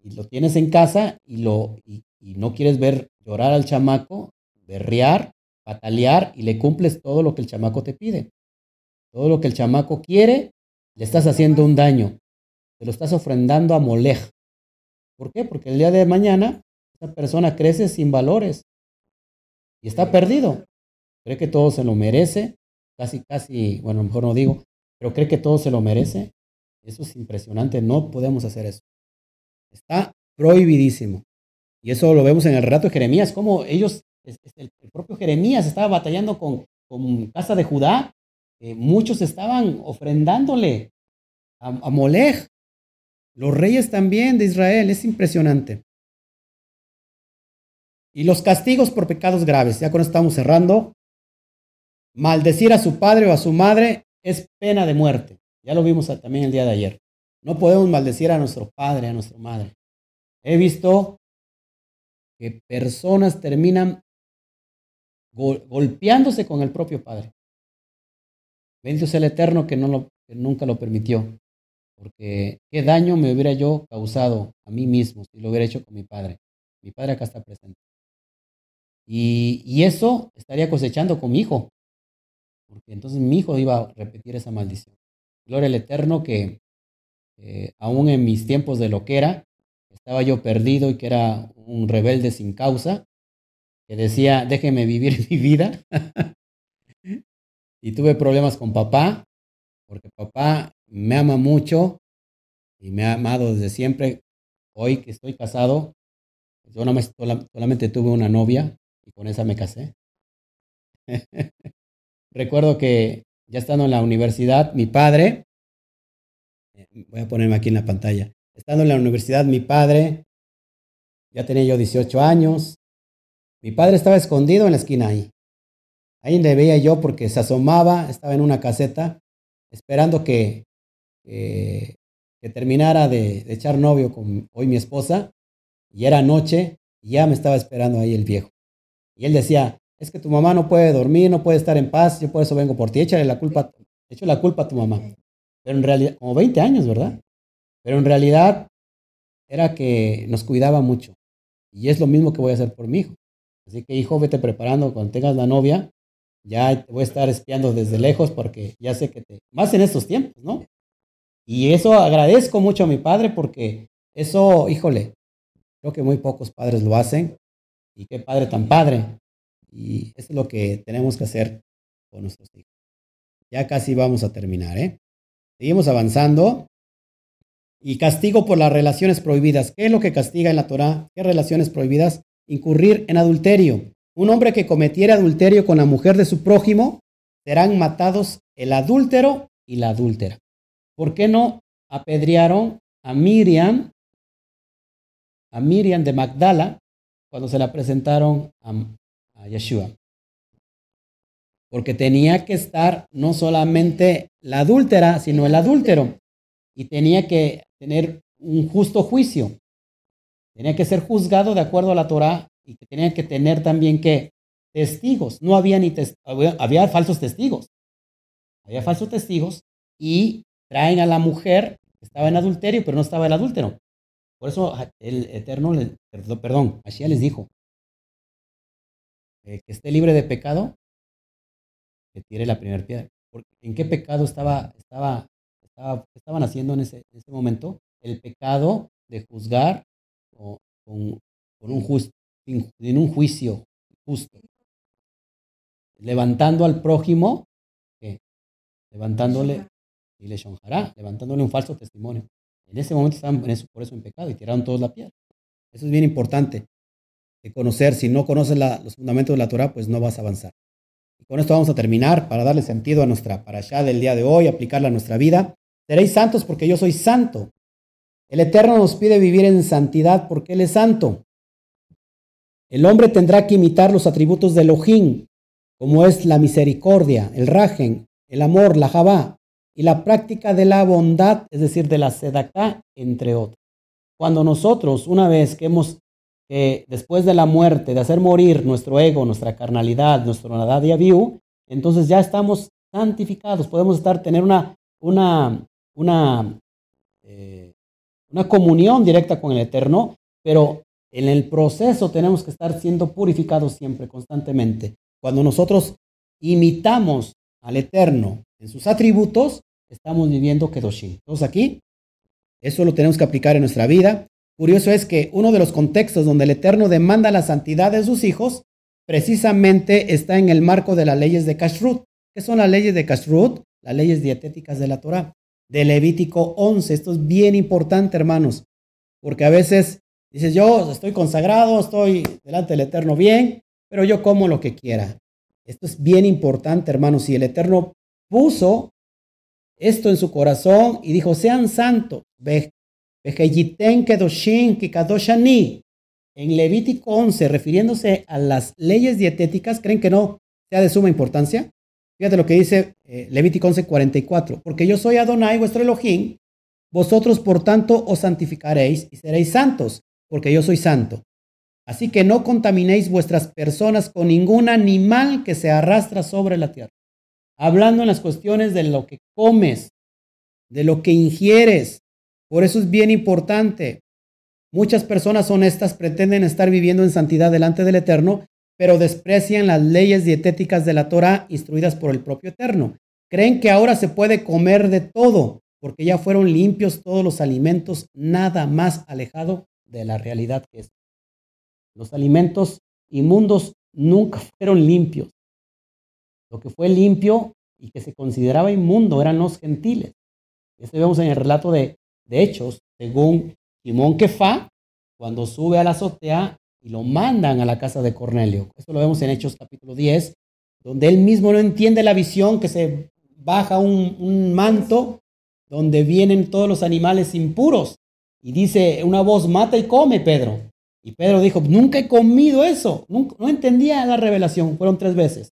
y lo tienes en casa y, lo, y, y no quieres ver llorar al chamaco, berrear, patalear y le cumples todo lo que el chamaco te pide. Todo lo que el chamaco quiere, le estás haciendo un daño te lo estás ofrendando a Molej. ¿Por qué? Porque el día de mañana esa persona crece sin valores y está perdido. Cree que todo se lo merece, casi, casi, bueno, mejor no digo, pero cree que todo se lo merece. Eso es impresionante, no podemos hacer eso. Está prohibidísimo. Y eso lo vemos en el relato de Jeremías, como ellos, el propio Jeremías estaba batallando con, con casa de Judá. Eh, muchos estaban ofrendándole a Molej. Los reyes también de Israel, es impresionante. Y los castigos por pecados graves, ya con estamos cerrando. Maldecir a su padre o a su madre es pena de muerte. Ya lo vimos también el día de ayer. No podemos maldecir a nuestro padre, a nuestra madre. He visto que personas terminan golpeándose con el propio padre. Bendito sea el Eterno que, no lo, que nunca lo permitió. Porque qué daño me hubiera yo causado a mí mismo si lo hubiera hecho con mi padre. Mi padre acá está presente. Y, eso estaría cosechando con mi hijo. Porque entonces mi hijo iba a repetir esa maldición. Gloria al Eterno que aún en mis tiempos de lo que era, estaba yo perdido y que era un rebelde sin causa, que decía, déjeme vivir mi vida. y tuve problemas con papá, porque papá me ama mucho y me ha amado desde siempre. Hoy que estoy casado, yo no me, solamente tuve una novia y con esa me casé. Recuerdo que ya estando en la universidad, mi padre, eh, voy a ponerme aquí en la pantalla, estando en la universidad, mi padre, ya tenía yo 18 años, mi padre estaba escondido en la esquina ahí. Ahí le veía yo porque se asomaba, estaba en una caseta, esperando que que terminara de, echar novio con hoy mi esposa, y era noche, y ya me estaba esperando ahí el viejo. Y él decía, es que tu mamá no puede dormir, no puede estar en paz, yo por eso vengo por ti, échale la culpa, echo la culpa a tu mamá. Pero en realidad, como 20 años, ¿verdad? Pero en realidad era que nos cuidaba mucho. Y es lo mismo que voy a hacer por mi hijo. Así que hijo, vete preparando cuando tengas la novia. Ya te voy a estar espiando desde lejos porque ya sé que te... Más en estos tiempos, ¿no? Y eso agradezco mucho a mi padre porque eso, híjole, creo que muy pocos padres lo hacen. Y qué padre tan padre. Y eso es lo que tenemos que hacer con nuestros hijos. Ya casi vamos a terminar, ¿eh? Seguimos avanzando. Y castigo por las relaciones prohibidas. ¿Qué es lo que castiga en la Torah? ¿Qué relaciones prohibidas? Incurrir en adulterio. Un hombre que cometiera adulterio con la mujer de su prójimo, serán matados el adúltero y la adúltera. ¿Por qué no apedrearon a Miriam, a Miriam de Magdala, cuando se la presentaron a, a Yeshua? Porque tenía que estar no solamente la adúltera, sino el adúltero. Y tenía que tener un justo juicio. Tenía que ser juzgado de acuerdo a la Torah y tenía que tener también que testigos. No había ni había falsos testigos. Había falsos testigos y traen a la mujer que estaba en adulterio, pero no estaba el adúltero. Por eso el Eterno, perdón, Mashiach les dijo eh, que esté libre de pecado, que tire la primera piedra. Porque, ¿En qué pecado estaba, estaba, estaba, estaban haciendo en ese, en ese momento? El pecado de juzgar con, con un justo, en un juicio justo. Levantando al prójimo, ¿qué? levantándole, y le shonjará, levantándole un falso testimonio. En ese momento estaban por eso en pecado y tiraron todos la piedra. Eso es bien importante de conocer. Si no conoces los fundamentos de la Torah, pues no vas a avanzar. Y con esto vamos a terminar para darle sentido a nuestra para allá del día de hoy, aplicarla a nuestra vida. Seréis santos porque yo soy santo. El Eterno nos pide vivir en santidad porque Él es santo. El hombre tendrá que imitar los atributos de Elohim, como es la misericordia, el rajen, el amor, la jabá y la práctica de la bondad, es decir, de la sedaká, entre otros. Cuando nosotros, una vez que hemos, después de la muerte, de hacer morir nuestro ego, nuestra carnalidad, nuestro nadad y aviu, entonces ya estamos santificados, podemos estar, tener una, una, una, eh, una comunión directa con el Eterno, pero en el proceso tenemos que estar siendo purificados siempre, constantemente. Cuando nosotros imitamos al Eterno en sus atributos, estamos viviendo Kedoshim. Entonces aquí, eso lo tenemos que aplicar en nuestra vida. Curioso es que uno de los contextos donde el Eterno demanda la santidad de sus hijos, precisamente está en el marco de las leyes de Kashrut. ¿Qué son las leyes de Kashrut? Las leyes dietéticas de la Torah, de Levítico 11. Esto es bien importante, hermanos, porque a veces Dices, yo estoy consagrado, estoy delante del Eterno bien, pero yo como lo que quiera. Esto es bien importante, hermanos. Si el Eterno puso esto en su corazón y dijo, sean santos, en Levítico 11, refiriéndose a las leyes dietéticas, ¿creen que no sea de suma importancia? Fíjate lo que dice eh, Levítico 11, 44. Porque yo soy Adonai, vuestro Elohim, vosotros por tanto os santificaréis y seréis santos, porque yo soy santo. Así que no contaminéis vuestras personas con ningún animal que se arrastra sobre la tierra. Hablando en las cuestiones de lo que comes, de lo que ingieres. Por eso es bien importante. Muchas personas honestas pretenden estar viviendo en santidad delante del Eterno, pero desprecian las leyes dietéticas de la Torah instruidas por el propio Eterno. Creen que ahora se puede comer de todo, porque ya fueron limpios todos los alimentos, nada más alejado de la realidad que es. Los alimentos inmundos nunca fueron limpios. Lo que fue limpio y que se consideraba inmundo eran los gentiles. Esto vemos en el relato de, de Hechos, según Simón Kefa, cuando sube a la azotea y lo mandan a la casa de Cornelio. Esto lo vemos en Hechos capítulo 10, donde él mismo no entiende la visión, que se baja un, un manto donde vienen todos los animales impuros y dice una voz, mata y come, Pedro. Y Pedro dijo, nunca he comido eso. no entendía la revelación. Fueron tres veces.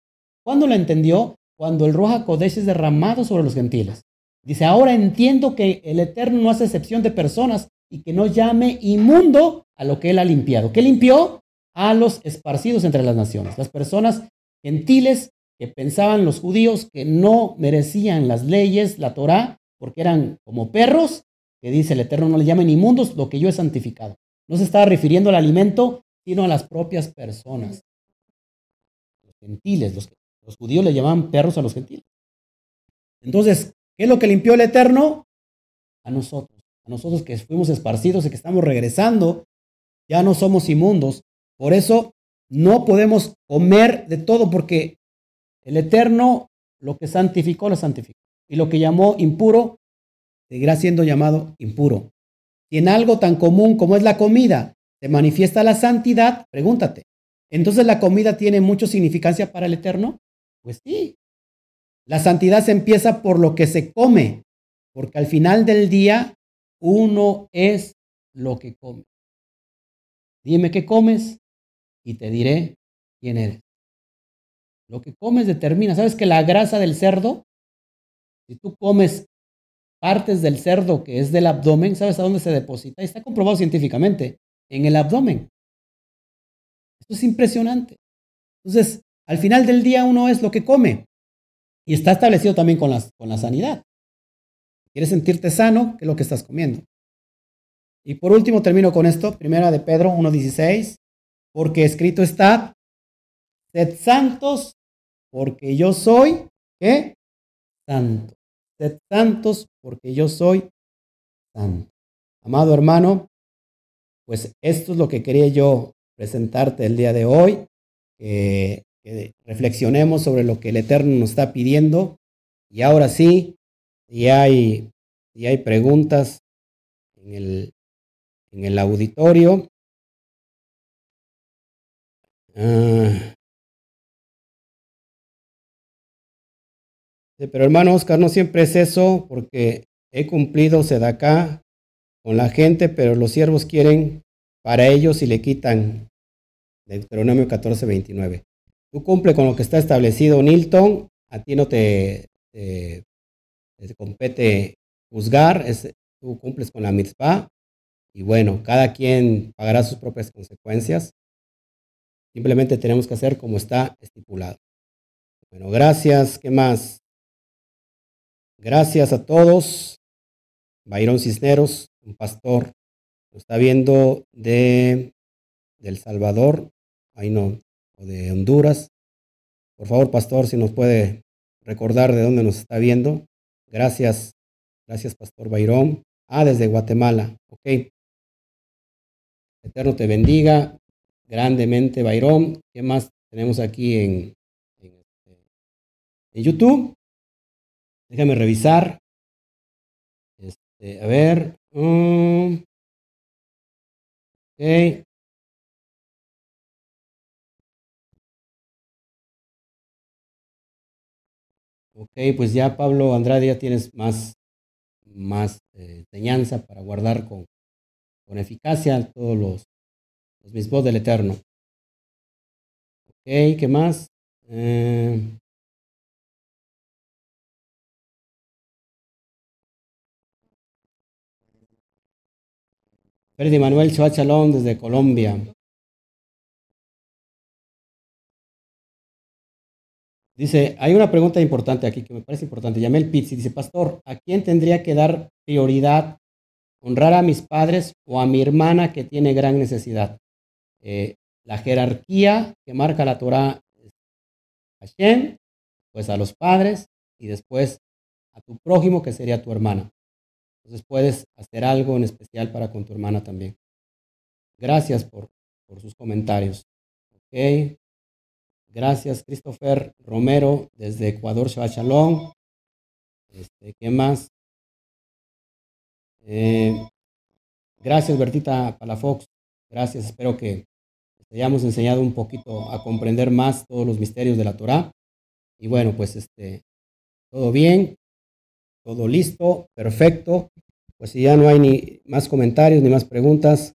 ¿Cuándo lo entendió? Cuando el Roja Kodesh es derramado sobre los gentiles. Dice, ahora entiendo que el Eterno no hace excepción de personas y que no llame inmundo a lo que él ha limpiado. ¿Qué limpió? A los esparcidos entre las naciones. Las personas gentiles que pensaban los judíos que no merecían las leyes, la Torah, porque eran como perros, que dice el Eterno, no le llamen inmundos lo que yo he santificado. No se estaba refiriendo al alimento, sino a las propias personas. Los gentiles, los, los judíos le llamaban perros a los gentiles. Entonces, ¿qué es lo que limpió el Eterno? A nosotros, a nosotros que fuimos esparcidos y que estamos regresando, ya no somos inmundos. Por eso no podemos comer de todo porque el Eterno lo que santificó, lo santificó. Y lo que llamó impuro, seguirá siendo llamado impuro. Si en algo tan común como es la comida se manifiesta la santidad, pregúntate, ¿entonces la comida tiene mucha significancia para el Eterno? Pues sí. La santidad se empieza por lo que se come, porque al final del día uno es lo que come. Dime qué comes y te diré quién eres. Lo que comes determina. ¿Sabes que la grasa del cerdo, si tú comes partes del cerdo que es del abdomen, ¿sabes a dónde se deposita? Está comprobado científicamente, en el abdomen. Esto es impresionante. Entonces, al final del día uno es lo que come. Y está establecido también con, con la sanidad. ¿Quieres sentirte sano? ¿Qué es lo que estás comiendo? Y por último termino con esto, primera de Pedro 1.16, porque escrito está, sed santos, porque yo soy, ¿qué? Santo. Sed santos, porque yo soy santo. Amado hermano, pues esto es lo que quería yo presentarte el día de hoy, que reflexionemos sobre lo que el Eterno nos está pidiendo. Y ahora sí, si hay, si hay preguntas en el, en el auditorio. Ah. pero hermano Oscar, no siempre es eso, porque he cumplido acá con la gente, pero los siervos quieren para ellos y le quitan. Deuteronomio 14, 29. Tú cumple con lo que está establecido, Nilton. A ti no te, te, te compete juzgar, es, tú cumples con la mitzvah y bueno, cada quien pagará sus propias consecuencias. Simplemente tenemos que hacer como está estipulado. Bueno, gracias. ¿Qué más? Gracias a todos. Byron Cisneros, un pastor, lo está viendo de El Salvador, ahí no, o de Honduras. Por favor, pastor, si nos puede recordar de dónde nos está viendo. Gracias, gracias, pastor Byron. Ah, desde Guatemala. Ok. Eterno te bendiga grandemente, Bayrón. ¿Qué más tenemos aquí en, en, este, YouTube? Déjame revisar. Este, a ver. Um, ok. Ok, pues ya Pablo Andrade ya tienes más, más eh, enseñanza para guardar con, con eficacia todos los, los mismos del Eterno. Ok, ¿qué más? Eh, Manuel Chalón desde Colombia. Dice, hay una pregunta importante aquí que me parece importante. Yamel Pizzi dice, Pastor, ¿a quién tendría que dar prioridad honrar a mis padres o a mi hermana que tiene gran necesidad. Eh, la jerarquía que marca la Torah es Hashem, pues a los padres y después a tu prójimo que sería tu hermana. Entonces puedes hacer algo en especial para con tu hermana también. Gracias por, por sus comentarios. Ok. Gracias, Christopher Romero, desde Ecuador, Shalom. Este, ¿Qué más? Eh, gracias, Bertita Palafox. Gracias. Espero que te hayamos enseñado un poquito a comprender más todos los misterios de la Torah. Y bueno, pues este, todo bien, todo listo, perfecto. Pues si ya no hay ni más comentarios ni más preguntas,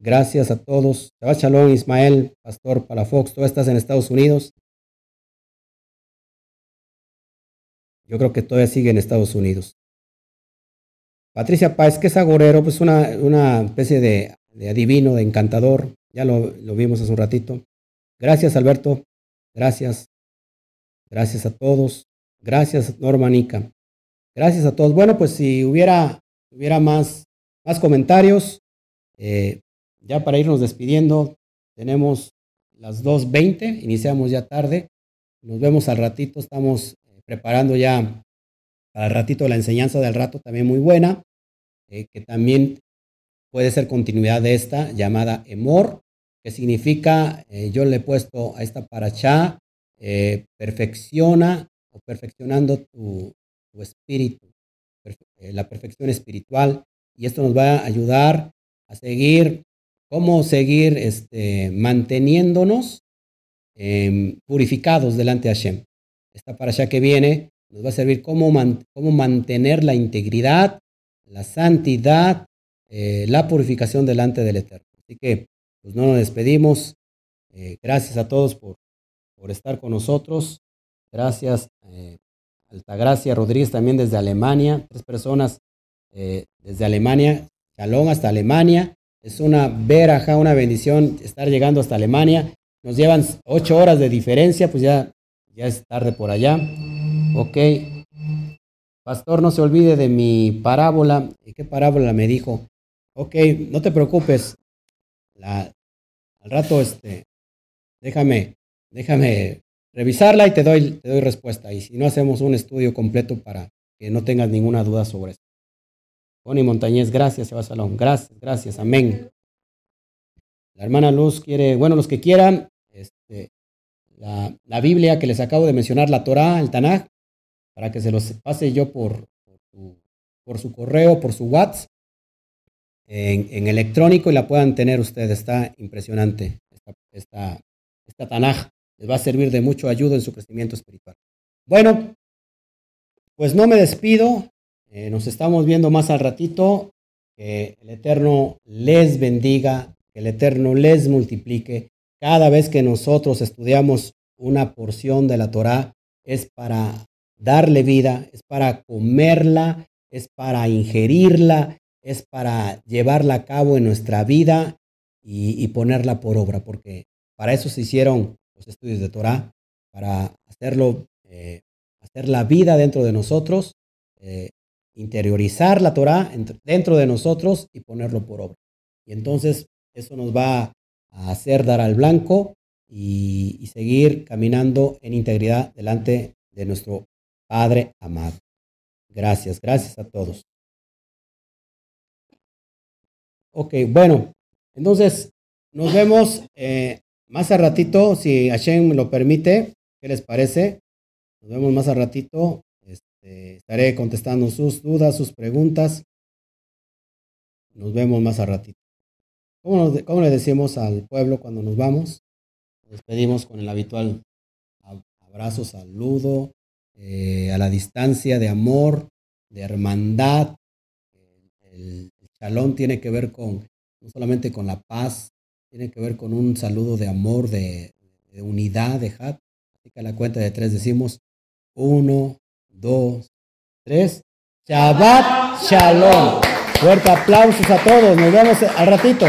gracias a todos. Shabbat Shalom, Ismael, Pastor Palafox, tú estás en Estados Unidos. Yo creo que todavía sigue en Estados Unidos. Patricia Páez, que es agorero, pues una, una especie de, adivino, de encantador. Ya lo, vimos hace un ratito. Gracias, Alberto. Gracias. Gracias a todos. Gracias, Norma Nica. Gracias a todos. Bueno, pues si hubiera, tuviera más, más comentarios, eh, ya para irnos despidiendo, tenemos las 2.20, iniciamos ya tarde, nos vemos al ratito, estamos eh, preparando ya para el ratito la enseñanza del rato también muy buena, eh, que también puede ser continuidad de esta llamada Emor, que significa, yo le he puesto a esta paracha, perfecciona o perfeccionando tu espíritu, la perfección espiritual, y esto nos va a ayudar a seguir, cómo seguir este, manteniéndonos em, purificados delante de Hashem. Esta para allá que viene nos va a servir cómo, cómo mantener la integridad, la santidad, eh, la purificación delante del Eterno. Así que, pues no nos despedimos. Eh, gracias a todos por, por, estar con nosotros. Gracias, eh, Altagracia Rodríguez también desde Alemania. Tres personas desde Alemania Chalón hasta Alemania. Es una veraja, una bendición estar llegando hasta Alemania. Nos llevan ocho horas de diferencia, pues ya, ya es tarde por allá. Ok. Pastor, no se olvide de mi parábola. ¿Y qué parábola me dijo? Ok, no te preocupes. al rato, este, déjame, déjame revisarla y te doy, te doy respuesta. Y si no, hacemos un estudio completo para que no tengas ninguna duda sobre esto. Bonnie Montañez, gracias, Seba Salón. Gracias, gracias, amén. La hermana Luz quiere, bueno, los que quieran, este, la, Biblia que les acabo de mencionar, la Torah, el Tanaj, para que se los pase yo por, por, su, correo, por su WhatsApp, en, electrónico y la puedan tener ustedes. Está impresionante esta, esta, esta Tanaj. Les va a servir de mucho ayuda en su crecimiento espiritual. Bueno, pues no me despido. Eh, nos estamos viendo más al ratito. Que el Eterno les bendiga, que el Eterno les multiplique. Cada vez que nosotros estudiamos una porción de la Torah, es para darle vida, es para comerla, es para ingerirla, es para llevarla a cabo en nuestra vida y, ponerla por obra, porque para eso se hicieron los estudios de Torah, para hacerlo, eh, hacer la vida dentro de nosotros, eh, interiorizar la Torah dentro de nosotros y ponerlo por obra. Y entonces eso nos va a hacer dar al blanco y, seguir caminando en integridad delante de nuestro Padre amado. Gracias, gracias a todos. Ok, bueno, entonces nos vemos eh, más a ratito, si Hashem lo permite. ¿Qué les parece? Nos vemos más a ratito estaré contestando sus dudas, sus preguntas. Nos vemos más a ratito. ¿Cómo, le decimos al pueblo cuando nos vamos? Nos despedimos con el habitual abrazo, saludo, eh, a la distancia de amor, de hermandad. El, chalón tiene que ver con, no solamente con la paz, tiene que ver con un saludo de amor, de, de unidad, de hat. Así que a la cuenta de tres decimos, uno, dos, tres. Shabbat Shalom. Fuerte aplausos a todos. Nos vemos al ratito.